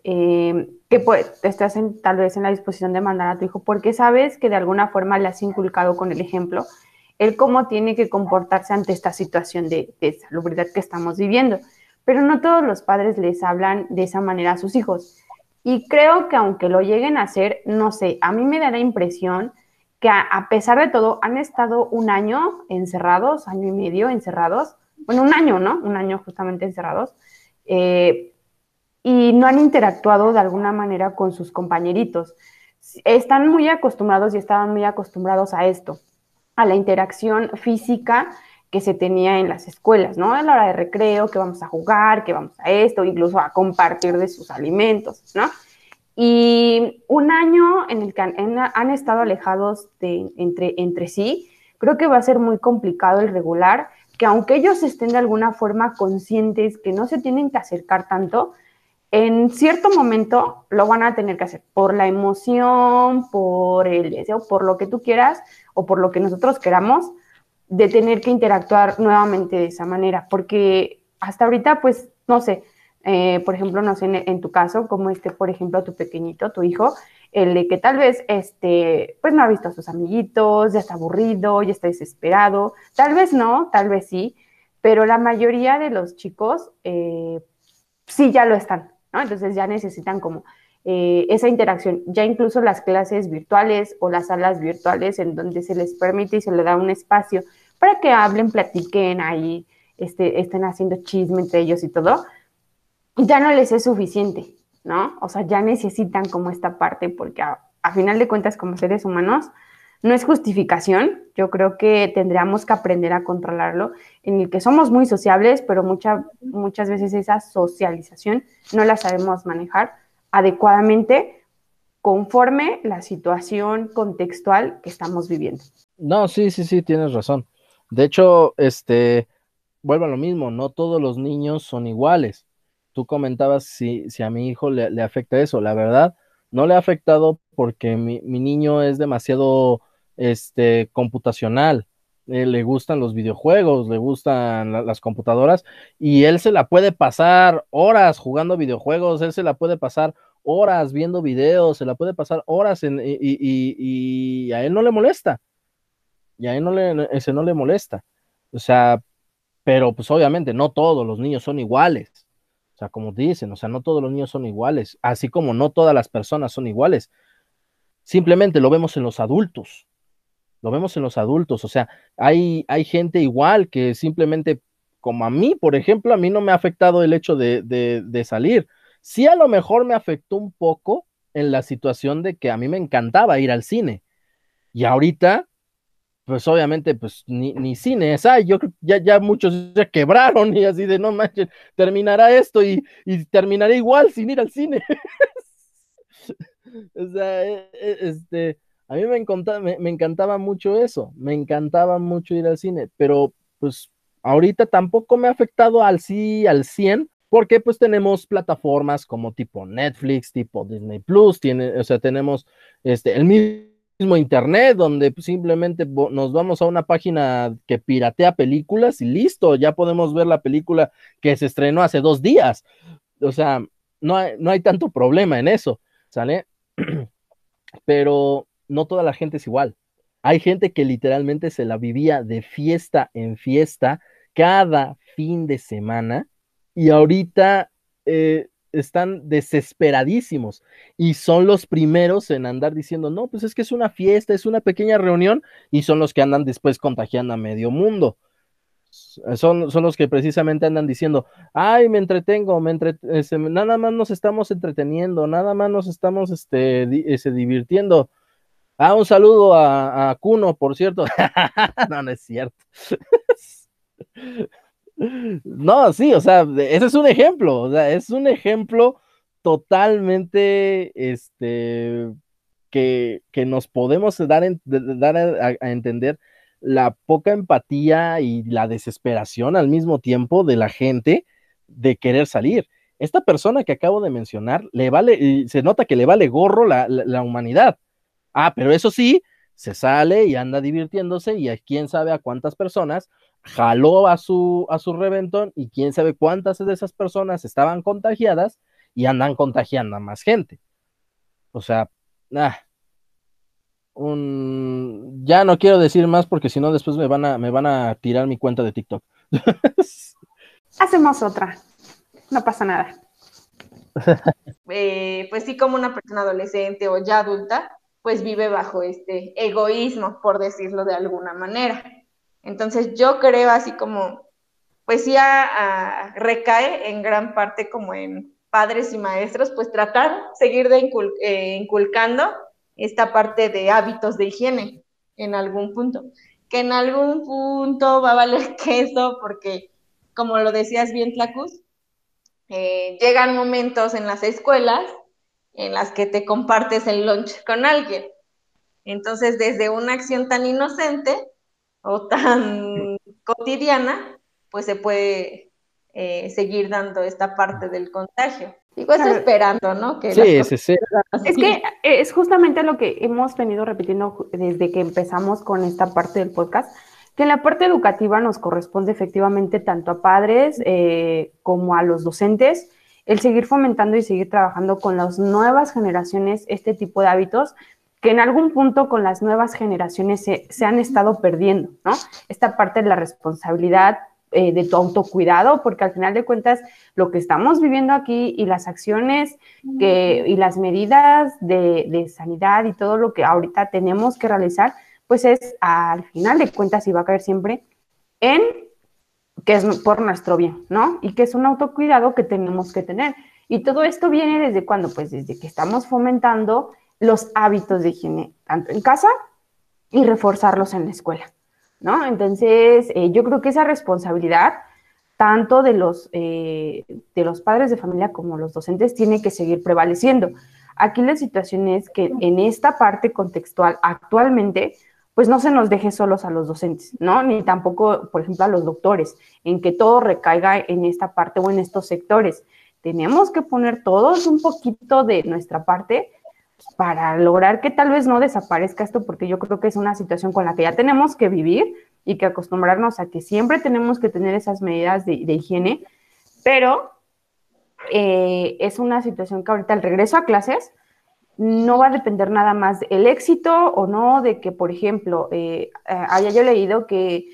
Eh, que pues, estás tal vez en la disposición de mandar a tu hijo porque sabes que de alguna forma le has inculcado con el ejemplo el cómo tiene que comportarse ante esta situación de, de salubridad que estamos viviendo. Pero no todos los padres les hablan de esa manera a sus hijos. Y creo que aunque lo lleguen a hacer, no sé, a mí me da la impresión que a, pesar de todo han estado un año encerrados, año y medio encerrados, bueno, un año, ¿no? Un año justamente encerrados. Eh, y no han interactuado de alguna manera con sus compañeritos. Están muy acostumbrados y estaban muy acostumbrados a esto, a la interacción física que se tenía en las escuelas, ¿no? A la hora de recreo, que vamos a jugar, que vamos a esto, incluso a compartir de sus alimentos, ¿no? Y un año en el que han, estado alejados de, entre, entre sí, creo que va a ser muy complicado el regular, que aunque ellos estén de alguna forma conscientes que no se tienen que acercar tanto, en cierto momento lo van a tener que hacer por la emoción, por el deseo, por lo que tú quieras o por lo que nosotros queramos, de tener que interactuar nuevamente de esa manera, porque hasta ahorita, pues, no sé, eh, por ejemplo, no sé, en, tu caso, como este, por ejemplo, tu pequeñito, tu hijo, el de que tal vez, este, pues no ha visto a sus amiguitos, ya está aburrido, ya está desesperado, tal vez no, tal vez sí, pero la mayoría de los chicos eh, sí ya lo están, Entonces ya necesitan como eh, esa interacción, ya incluso las clases virtuales o las salas virtuales en donde se les permite y se les da un espacio para que hablen, platiquen ahí, este, estén haciendo chisme entre ellos y todo, ya no les es suficiente, ¿no? O sea, ya necesitan como esta parte porque a, final de cuentas como seres humanos no es justificación, yo creo que tendríamos que aprender a controlarlo, en el que somos muy sociables, pero muchas veces esa socialización no la sabemos manejar adecuadamente conforme la situación contextual que estamos viviendo. No, sí, sí, sí, tienes razón. De hecho, este, vuelvo a lo mismo, no todos los niños son iguales. Tú comentabas si, si a mi hijo le, afecta eso. La verdad, no le ha afectado porque mi, niño es demasiado este, computacional. Eh, le gustan los videojuegos, le gustan las computadoras y él se la puede pasar horas jugando videojuegos, él se la puede pasar horas viendo videos, se la puede pasar horas en, y, y, a él no le molesta. Y a él no le, ese no le molesta. O sea, pero pues obviamente no todos los niños son iguales. O sea, como dicen, o sea, no todos los niños son iguales, así como no todas las personas son iguales. Simplemente lo vemos en los adultos. Lo vemos en los adultos, o sea, hay, hay gente igual que simplemente, como a mí, por ejemplo, a mí no me ha afectado el hecho de, de, de salir. Sí, a lo mejor me afectó un poco en la situación de que a mí me encantaba ir al cine. Y ahorita, pues obviamente, pues ni, ni cine ay, yo ya, ya muchos [LAUGHS] se quebraron y así de no manches, terminará esto y, y terminaré igual sin ir al cine. [LAUGHS] o sea, e, e, este, a mí me encantaba, me, encantaba mucho eso, me encantaba mucho ir al cine, pero pues ahorita tampoco me ha afectado al sí, al 100, porque pues tenemos plataformas como tipo Netflix, tipo Disney Plus, tiene, o sea, tenemos este, el mismo internet, donde simplemente nos vamos a una página que piratea películas y listo, ya podemos ver la película que se estrenó hace dos días. O sea, no no hay tanto problema en eso, ¿sale? [CLEARS THROAT] Pero no toda la gente es igual. Hay gente que literalmente se la vivía de fiesta en fiesta cada fin de semana y ahorita eh, están desesperadísimos y son los primeros en andar diciendo, no, pues es que es una fiesta, es una pequeña reunión y son los que andan después contagiando a medio mundo. Son, son los que precisamente andan diciendo, ay, me entretengo, me este, nada más nos estamos entreteniendo, nada más nos estamos este, este divirtiendo. Ah, un saludo a, a Kuno, por cierto. [LAUGHS] no, no es cierto. No, sí, o sea, ese es un ejemplo, o sea, es un ejemplo totalmente, este, que, nos podemos dar, dar a, entender la poca empatía y la desesperación al mismo tiempo de la gente de querer salir. Esta persona que acabo de mencionar, le vale, se nota que le vale gorro la, la humanidad. Ah, pero eso sí, se sale y anda divirtiéndose y a quién sabe a cuántas personas jaló a su, a su reventón y quién sabe cuántas de esas personas estaban contagiadas y andan contagiando a más gente. O sea, ah, un... ya no quiero decir más porque si no después me van, a, me van a tirar mi cuenta de TikTok. [LAUGHS] Hacemos otra, no pasa nada. [LAUGHS] Eh, pues sí, como una persona adolescente o ya adulta, pues vive bajo este egoísmo, por decirlo de alguna manera. Entonces yo creo así como, pues sí recae en gran parte como en padres y maestros, pues tratar, seguir de eh, inculcando esta parte de hábitos de higiene en algún punto, que en algún punto va a valer [LAUGHS] queso porque, como lo decías bien, Tlacus, eh, llegan momentos en las escuelas en las que te compartes el lunch con alguien. Entonces, desde una acción tan inocente, o tan [LAUGHS] cotidiana, pues se puede eh, seguir dando esta parte del contagio. Digo, eso esperando, ¿no? Que sí, sí, sí. Es que es justamente lo que hemos venido repitiendo desde que empezamos con esta parte del podcast, que en la parte educativa nos corresponde efectivamente tanto a padres eh, como a los docentes el seguir fomentando y seguir trabajando con las nuevas generaciones este tipo de hábitos que en algún punto con las nuevas generaciones se, se han estado perdiendo, ¿no? Esta parte de la responsabilidad eh, de tu autocuidado, porque al final de cuentas lo que estamos viviendo aquí y las acciones que, y las medidas de, de sanidad y todo lo que ahorita tenemos que realizar, pues es al final de cuentas y va a caer siempre en que es por nuestro bien, ¿no? Y que es un autocuidado que tenemos que tener. Y todo esto viene desde cuando, pues desde que estamos fomentando los hábitos de higiene, tanto en casa y reforzarlos en la escuela, ¿no? Entonces, eh, yo creo que esa responsabilidad, tanto de los, eh, de los padres de familia como los docentes, tiene que seguir prevaleciendo. Aquí la situación es que en esta parte contextual actualmente, pues no se nos deje solos a los docentes, ¿no? Ni tampoco, por ejemplo, a los doctores, en que todo recaiga en esta parte o en estos sectores. Tenemos que poner todos un poquito de nuestra parte para lograr que tal vez no desaparezca esto, porque yo creo que es una situación con la que ya tenemos que vivir y que acostumbrarnos a que siempre tenemos que tener esas medidas de, higiene, pero eh, es una situación que ahorita el regreso a clases no va a depender nada más del éxito o no de que, por ejemplo, eh, eh, haya yo leído que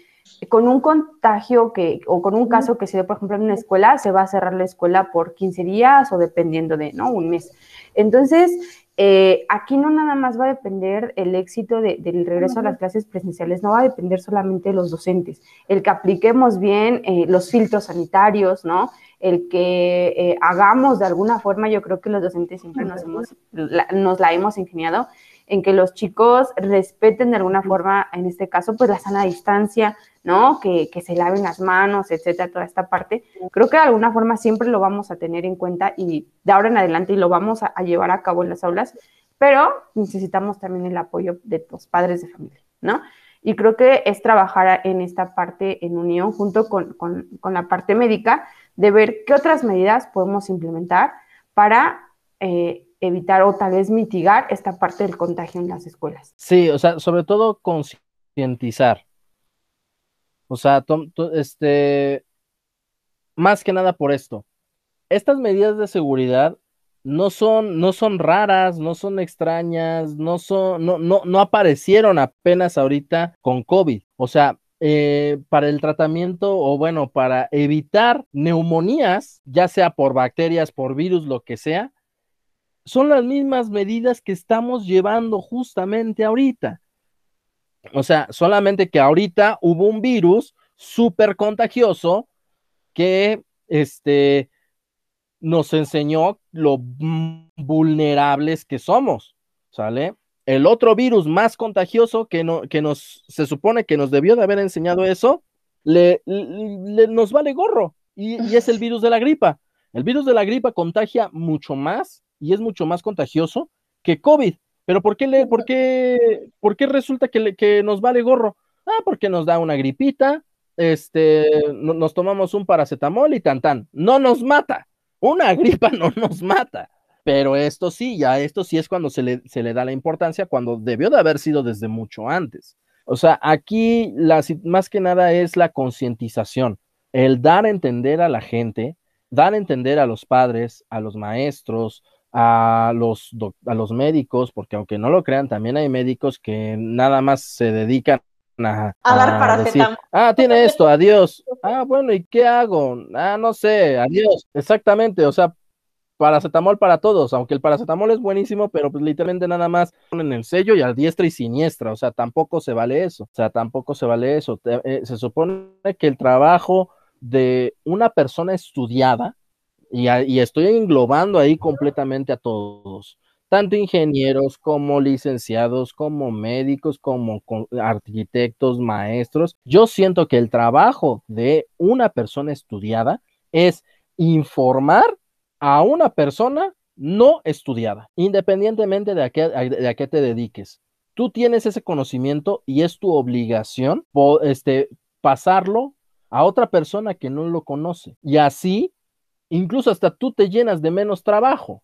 con un contagio que, o con un caso que se dé, por ejemplo, en una escuela, se va a cerrar la escuela por 15 días o dependiendo de, ¿no? Un mes. Entonces, eh, aquí no nada más va a depender el éxito del regreso a las clases presenciales, no va a depender solamente de los docentes, el que apliquemos bien eh, los filtros sanitarios, ¿no? El que eh, hagamos de alguna forma, yo creo que los docentes siempre nos, hemos, nos la hemos ingeniado en que los chicos respeten de alguna forma, en este caso, pues la sana distancia, ¿no? Que, se laven las manos, etcétera, toda esta parte. Creo que de alguna forma siempre lo vamos a tener en cuenta y de ahora en adelante y lo vamos a, llevar a cabo en las aulas, pero necesitamos también el apoyo de los padres de familia, ¿no? Y creo que es trabajar en esta parte en unión junto con, la parte médica de ver qué otras medidas podemos implementar para eh, evitar o tal vez mitigar esta parte del contagio en las escuelas. Sí, o sea, sobre todo concientizar. O sea, este, más que nada por esto. Estas medidas de seguridad no son, no son raras, no son extrañas, no son, no, no, no aparecieron apenas ahorita con COVID. O sea, eh, para el tratamiento o bueno, para evitar neumonías, ya sea por bacterias, por virus, lo que sea, son las mismas medidas que estamos llevando justamente ahorita. O sea, solamente que ahorita hubo un virus súper contagioso que este, nos enseñó lo vulnerables que somos, ¿sale? El otro virus más contagioso que, no, que nos, se supone que nos debió de haber enseñado eso, le, nos vale gorro y, y es el [LAUGHS] virus de la gripa. El virus de la gripa contagia mucho más y es mucho más contagioso que COVID. Pero ¿por qué, le, por qué, por qué resulta que, que nos vale gorro? Ah, porque nos da una gripita, este, nos tomamos un paracetamol y tan tan. No nos mata. Una [LAUGHS] gripa no nos mata. Pero esto sí, ya esto sí es cuando se le, se le da la importancia, cuando debió de haber sido desde mucho antes. O sea, aquí más que nada es la concientización, el dar a entender a la gente, dar a entender a los padres, a los maestros, a los, a los médicos, porque aunque no lo crean, también hay médicos que nada más se dedican a, a, dar para decir, ah, tiene esto, adiós. Ah, bueno, ¿y qué hago? Ah, no sé, adiós. Exactamente, o sea, paracetamol para todos, aunque el paracetamol es buenísimo, pero pues literalmente nada más ponen el sello y a diestra y siniestra, o sea, tampoco se vale eso, o sea, tampoco se vale eso. Eh, se supone que el trabajo de una persona estudiada, y, estoy englobando ahí completamente a todos, tanto ingenieros como licenciados, como médicos, como arquitectos, maestros. Yo siento que el trabajo de una persona estudiada es informar a una persona no estudiada, independientemente de a qué, de a qué te dediques. Tú tienes ese conocimiento y es tu obligación este, pasarlo a otra persona que no lo conoce. Y así incluso hasta tú te llenas de menos trabajo.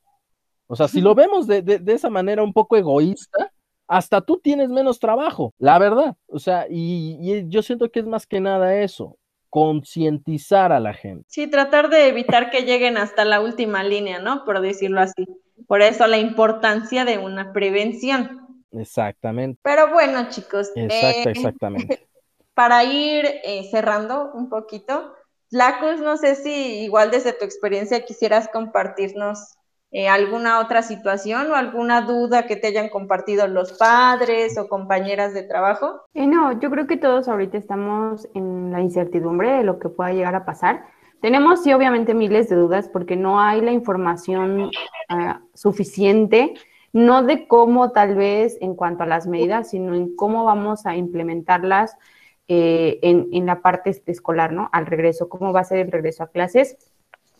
O sea, si lo [LAUGHS] vemos de, esa manera un poco egoísta, hasta tú tienes menos trabajo, la verdad. O sea, y, yo siento que es más que nada eso. concientizar a la gente. Sí, tratar de evitar que lleguen hasta la última línea, ¿no? Por decirlo así. Por eso la importancia de una prevención. Exactamente. Pero bueno, chicos. Exacto, eh, exactamente. [LAUGHS] para ir eh, cerrando un poquito, Lacus, no sé si igual desde tu experiencia quisieras compartirnos eh, alguna otra situación o alguna duda que te hayan compartido los padres o compañeras de trabajo. Eh, no, yo creo que todos ahorita estamos en la incertidumbre de lo que pueda llegar a pasar. Tenemos sí obviamente miles de dudas porque no hay la información ah, suficiente, no de cómo tal vez en cuanto a las medidas, sino en cómo vamos a implementarlas eh, en, en, la parte escolar, ¿no? Al regreso, cómo va a ser el regreso a clases,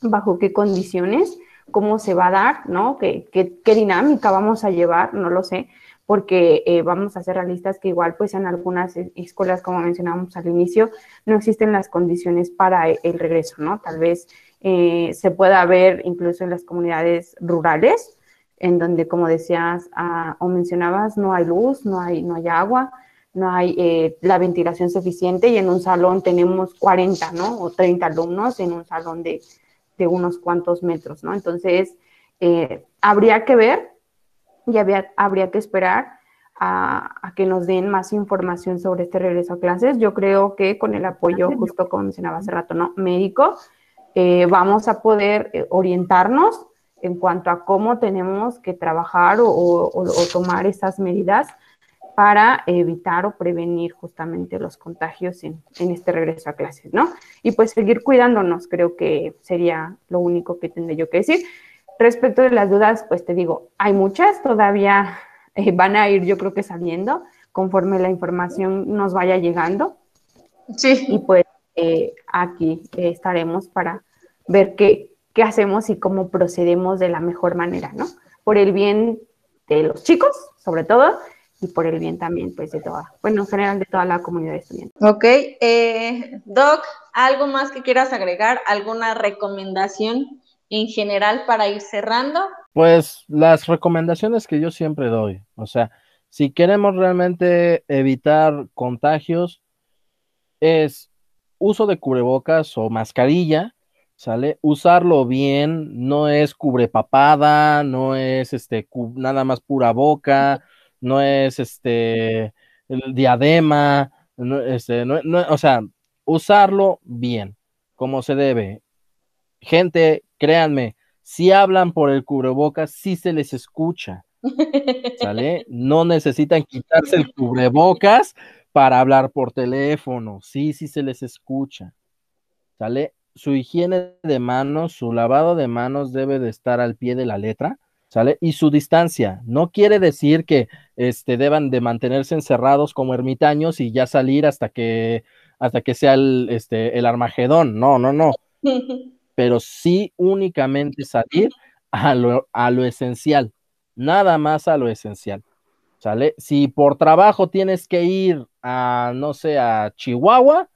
bajo qué condiciones, cómo se va a dar, ¿no? ¿Qué, qué, qué dinámica vamos a llevar? No lo sé, porque eh, vamos a ser realistas que igual pues en algunas escuelas, como mencionábamos al inicio, no existen las condiciones para el regreso, ¿no? Tal vez eh, se pueda ver incluso en las comunidades rurales, en donde, como decías ah, o mencionabas, no hay luz, no hay, no hay agua, no hay eh, la ventilación suficiente y en un salón tenemos 40, ¿no? O 30 alumnos en un salón de, de unos cuantos metros, ¿no? Entonces, eh, habría que ver y había, habría que esperar a, a, que nos den más información sobre este regreso a clases. Yo creo que con el apoyo, justo como mencionaba hace rato, ¿no? Médico, eh, vamos a poder orientarnos en cuanto a cómo tenemos que trabajar o, o, o tomar esas medidas para evitar o prevenir justamente los contagios en, en, este regreso a clases, ¿no? Y pues seguir cuidándonos, creo que sería lo único que tendré yo que decir. Respecto de las dudas, pues te digo, hay muchas, todavía eh, van a ir yo creo que saliendo conforme la información nos vaya llegando. Sí. Y pues eh, aquí eh, estaremos para ver qué, qué hacemos y cómo procedemos de la mejor manera, ¿no? Por el bien de los chicos, sobre todo, y por el bien también, pues, de toda, bueno, en general de toda la comunidad estudiantil. Ok, eh, Doc, ¿algo más que quieras agregar? ¿Alguna recomendación en general para ir cerrando? Pues las recomendaciones que yo siempre doy, o sea, si queremos realmente evitar contagios, es uso de cubrebocas o mascarilla, ¿sale? Usarlo bien, no es cubrepapada, no es este nada más pura boca, no es este el diadema, no, este, no, no, o sea, usarlo bien, como se debe. Gente, créanme, si hablan por el cubrebocas, sí se les escucha. ¿Sale? [LAUGHS] No necesitan quitarse el cubrebocas para hablar por teléfono. Sí, sí se les escucha. ¿Sale? Su higiene de manos, su lavado de manos debe de estar al pie de la letra. ¿Sale? Y su distancia. No quiere decir que este, deban de mantenerse encerrados como ermitaños y ya salir hasta que, hasta que sea el, este, el Armagedón. No, no, no. [LAUGHS] Pero sí únicamente salir a lo, a lo esencial. Nada más a lo esencial. ¿Sale? Si por trabajo tienes que ir a, no sé, a Chihuahua,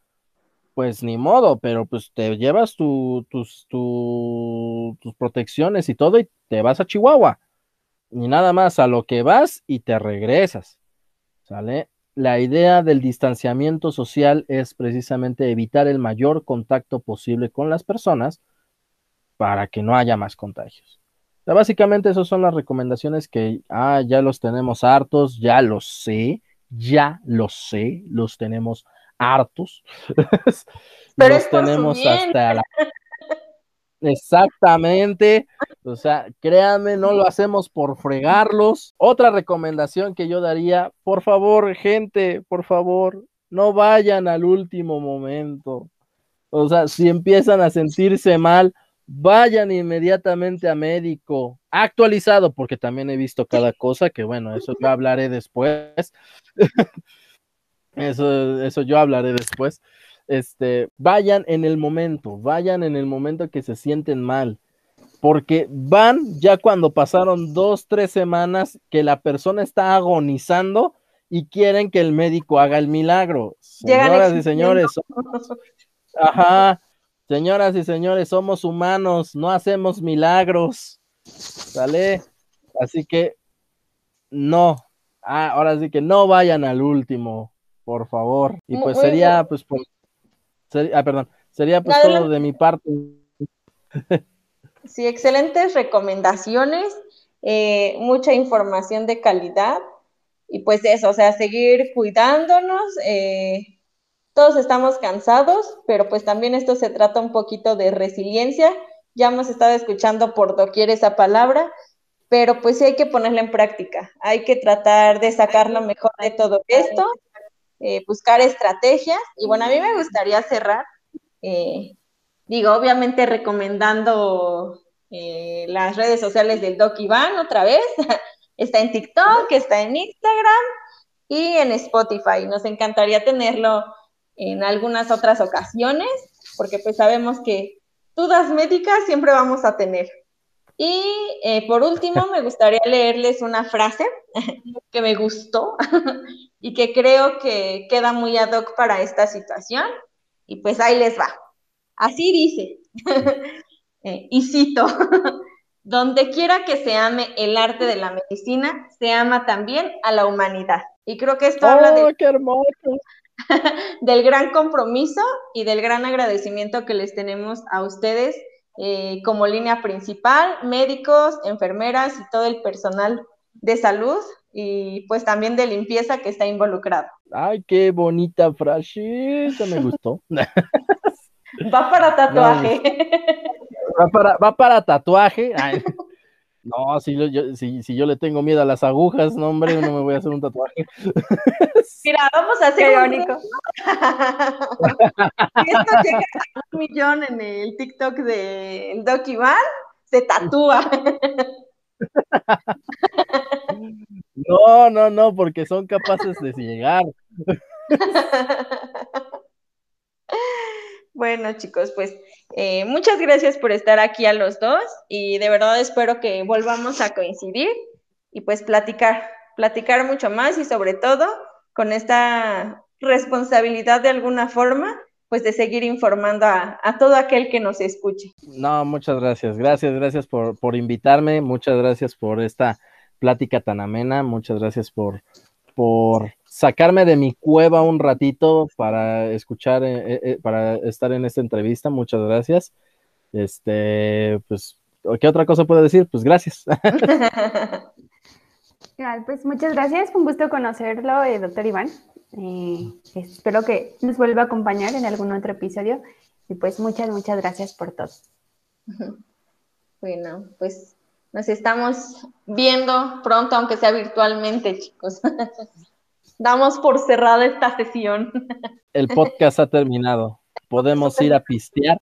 pues ni modo, pero pues te llevas tu, tus, tu, tus protecciones y todo y te vas a Chihuahua. Ni nada más a lo que vas y te regresas. ¿Sale? La idea del distanciamiento social es precisamente evitar el mayor contacto posible con las personas para que no haya más contagios. Básicamente esas son las recomendaciones que, ah, ya los tenemos hartos, ya lo sé, ya lo sé, los tenemos hartos. [LAUGHS] Pero los tenemos hasta la... [LAUGHS] Exactamente. O sea, créanme, no lo hacemos por fregarlos. Otra recomendación que yo daría, por favor, gente, por favor, no vayan al último momento. O sea, si empiezan a sentirse mal, vayan inmediatamente a médico actualizado, porque también he visto cada cosa, que bueno, eso yo hablaré después. [LAUGHS] Eso, eso yo hablaré después. Este, vayan en el momento, vayan en el momento que se sienten mal, porque van ya cuando pasaron dos, tres semanas que la persona está agonizando y quieren que el médico haga el milagro. Señoras y señores, [LAUGHS] ajá, señoras y señores, somos humanos, no hacemos milagros, ¿sale? Así que no, ah, ahora sí que no vayan al último, por favor. Y pues sería, pues, por, ah, perdón, sería pues todo de mi parte. Sí, excelentes recomendaciones, eh, mucha información de calidad y pues eso, o sea, seguir cuidándonos. Eh, todos estamos cansados, pero pues también esto se trata un poquito de resiliencia. Ya hemos estado escuchando por doquier esa palabra, pero pues sí hay que ponerla en práctica. Hay que tratar de sacar lo mejor de todo esto, eh, buscar estrategias. Y bueno, a mí me gustaría cerrar Digo, obviamente recomendando eh, las redes sociales del Doc Iván otra vez. [LAUGHS] está en TikTok, está en Instagram y en Spotify. Nos encantaría tenerlo en algunas otras ocasiones, porque pues sabemos que dudas médicas siempre vamos a tener. Y eh, por último, me gustaría leerles una frase [LAUGHS] que me gustó [LAUGHS] y que creo que queda muy ad hoc para esta situación. Y pues ahí les va. Así dice, [LAUGHS] eh, y cito, [LAUGHS] donde quiera que se ame el arte de la medicina, se ama también a la humanidad. Y creo que esto habla de, oh, [LAUGHS] del gran compromiso y del gran agradecimiento que les tenemos a ustedes eh, como línea principal, médicos, enfermeras y todo el personal de salud y pues también de limpieza que está involucrado. Ay, qué bonita frase, me gustó. [LAUGHS] Va para tatuaje. va, para, va para tatuaje. no, si yo, si, si yo le tengo miedo a las agujas, no, hombre, no me voy a hacer un tatuaje. Mira, vamos a hacer irónico. [LAUGHS] si esto llega a un millón en el TikTok de Doc Iván, se tatúa. [LAUGHS] No, no, no, porque son capaces de llegar. [LAUGHS] Bueno, chicos, pues eh, muchas gracias por estar aquí a los dos y de verdad espero que volvamos a coincidir y pues platicar, platicar mucho más y sobre todo con esta responsabilidad de alguna forma, pues de seguir informando a, todo aquel que nos escuche. No, muchas gracias, gracias, gracias por, por invitarme, muchas gracias por esta plática tan amena, muchas gracias por, por sacarme de mi cueva un ratito para escuchar, eh, eh, eh, para estar en esta entrevista. Muchas gracias. Este, pues, ¿qué otra cosa puedo decir? Pues gracias. [LAUGHS] [LAUGHS] pues muchas gracias, fue un gusto conocerlo, doctor Iván. espero que nos vuelva a acompañar en algún otro episodio. Y pues muchas, muchas gracias por todo. [LAUGHS] Bueno, pues nos estamos viendo pronto, aunque sea virtualmente, chicos. [LAUGHS] Damos por cerrada esta sesión. El podcast ha terminado. Podemos ir a pistear.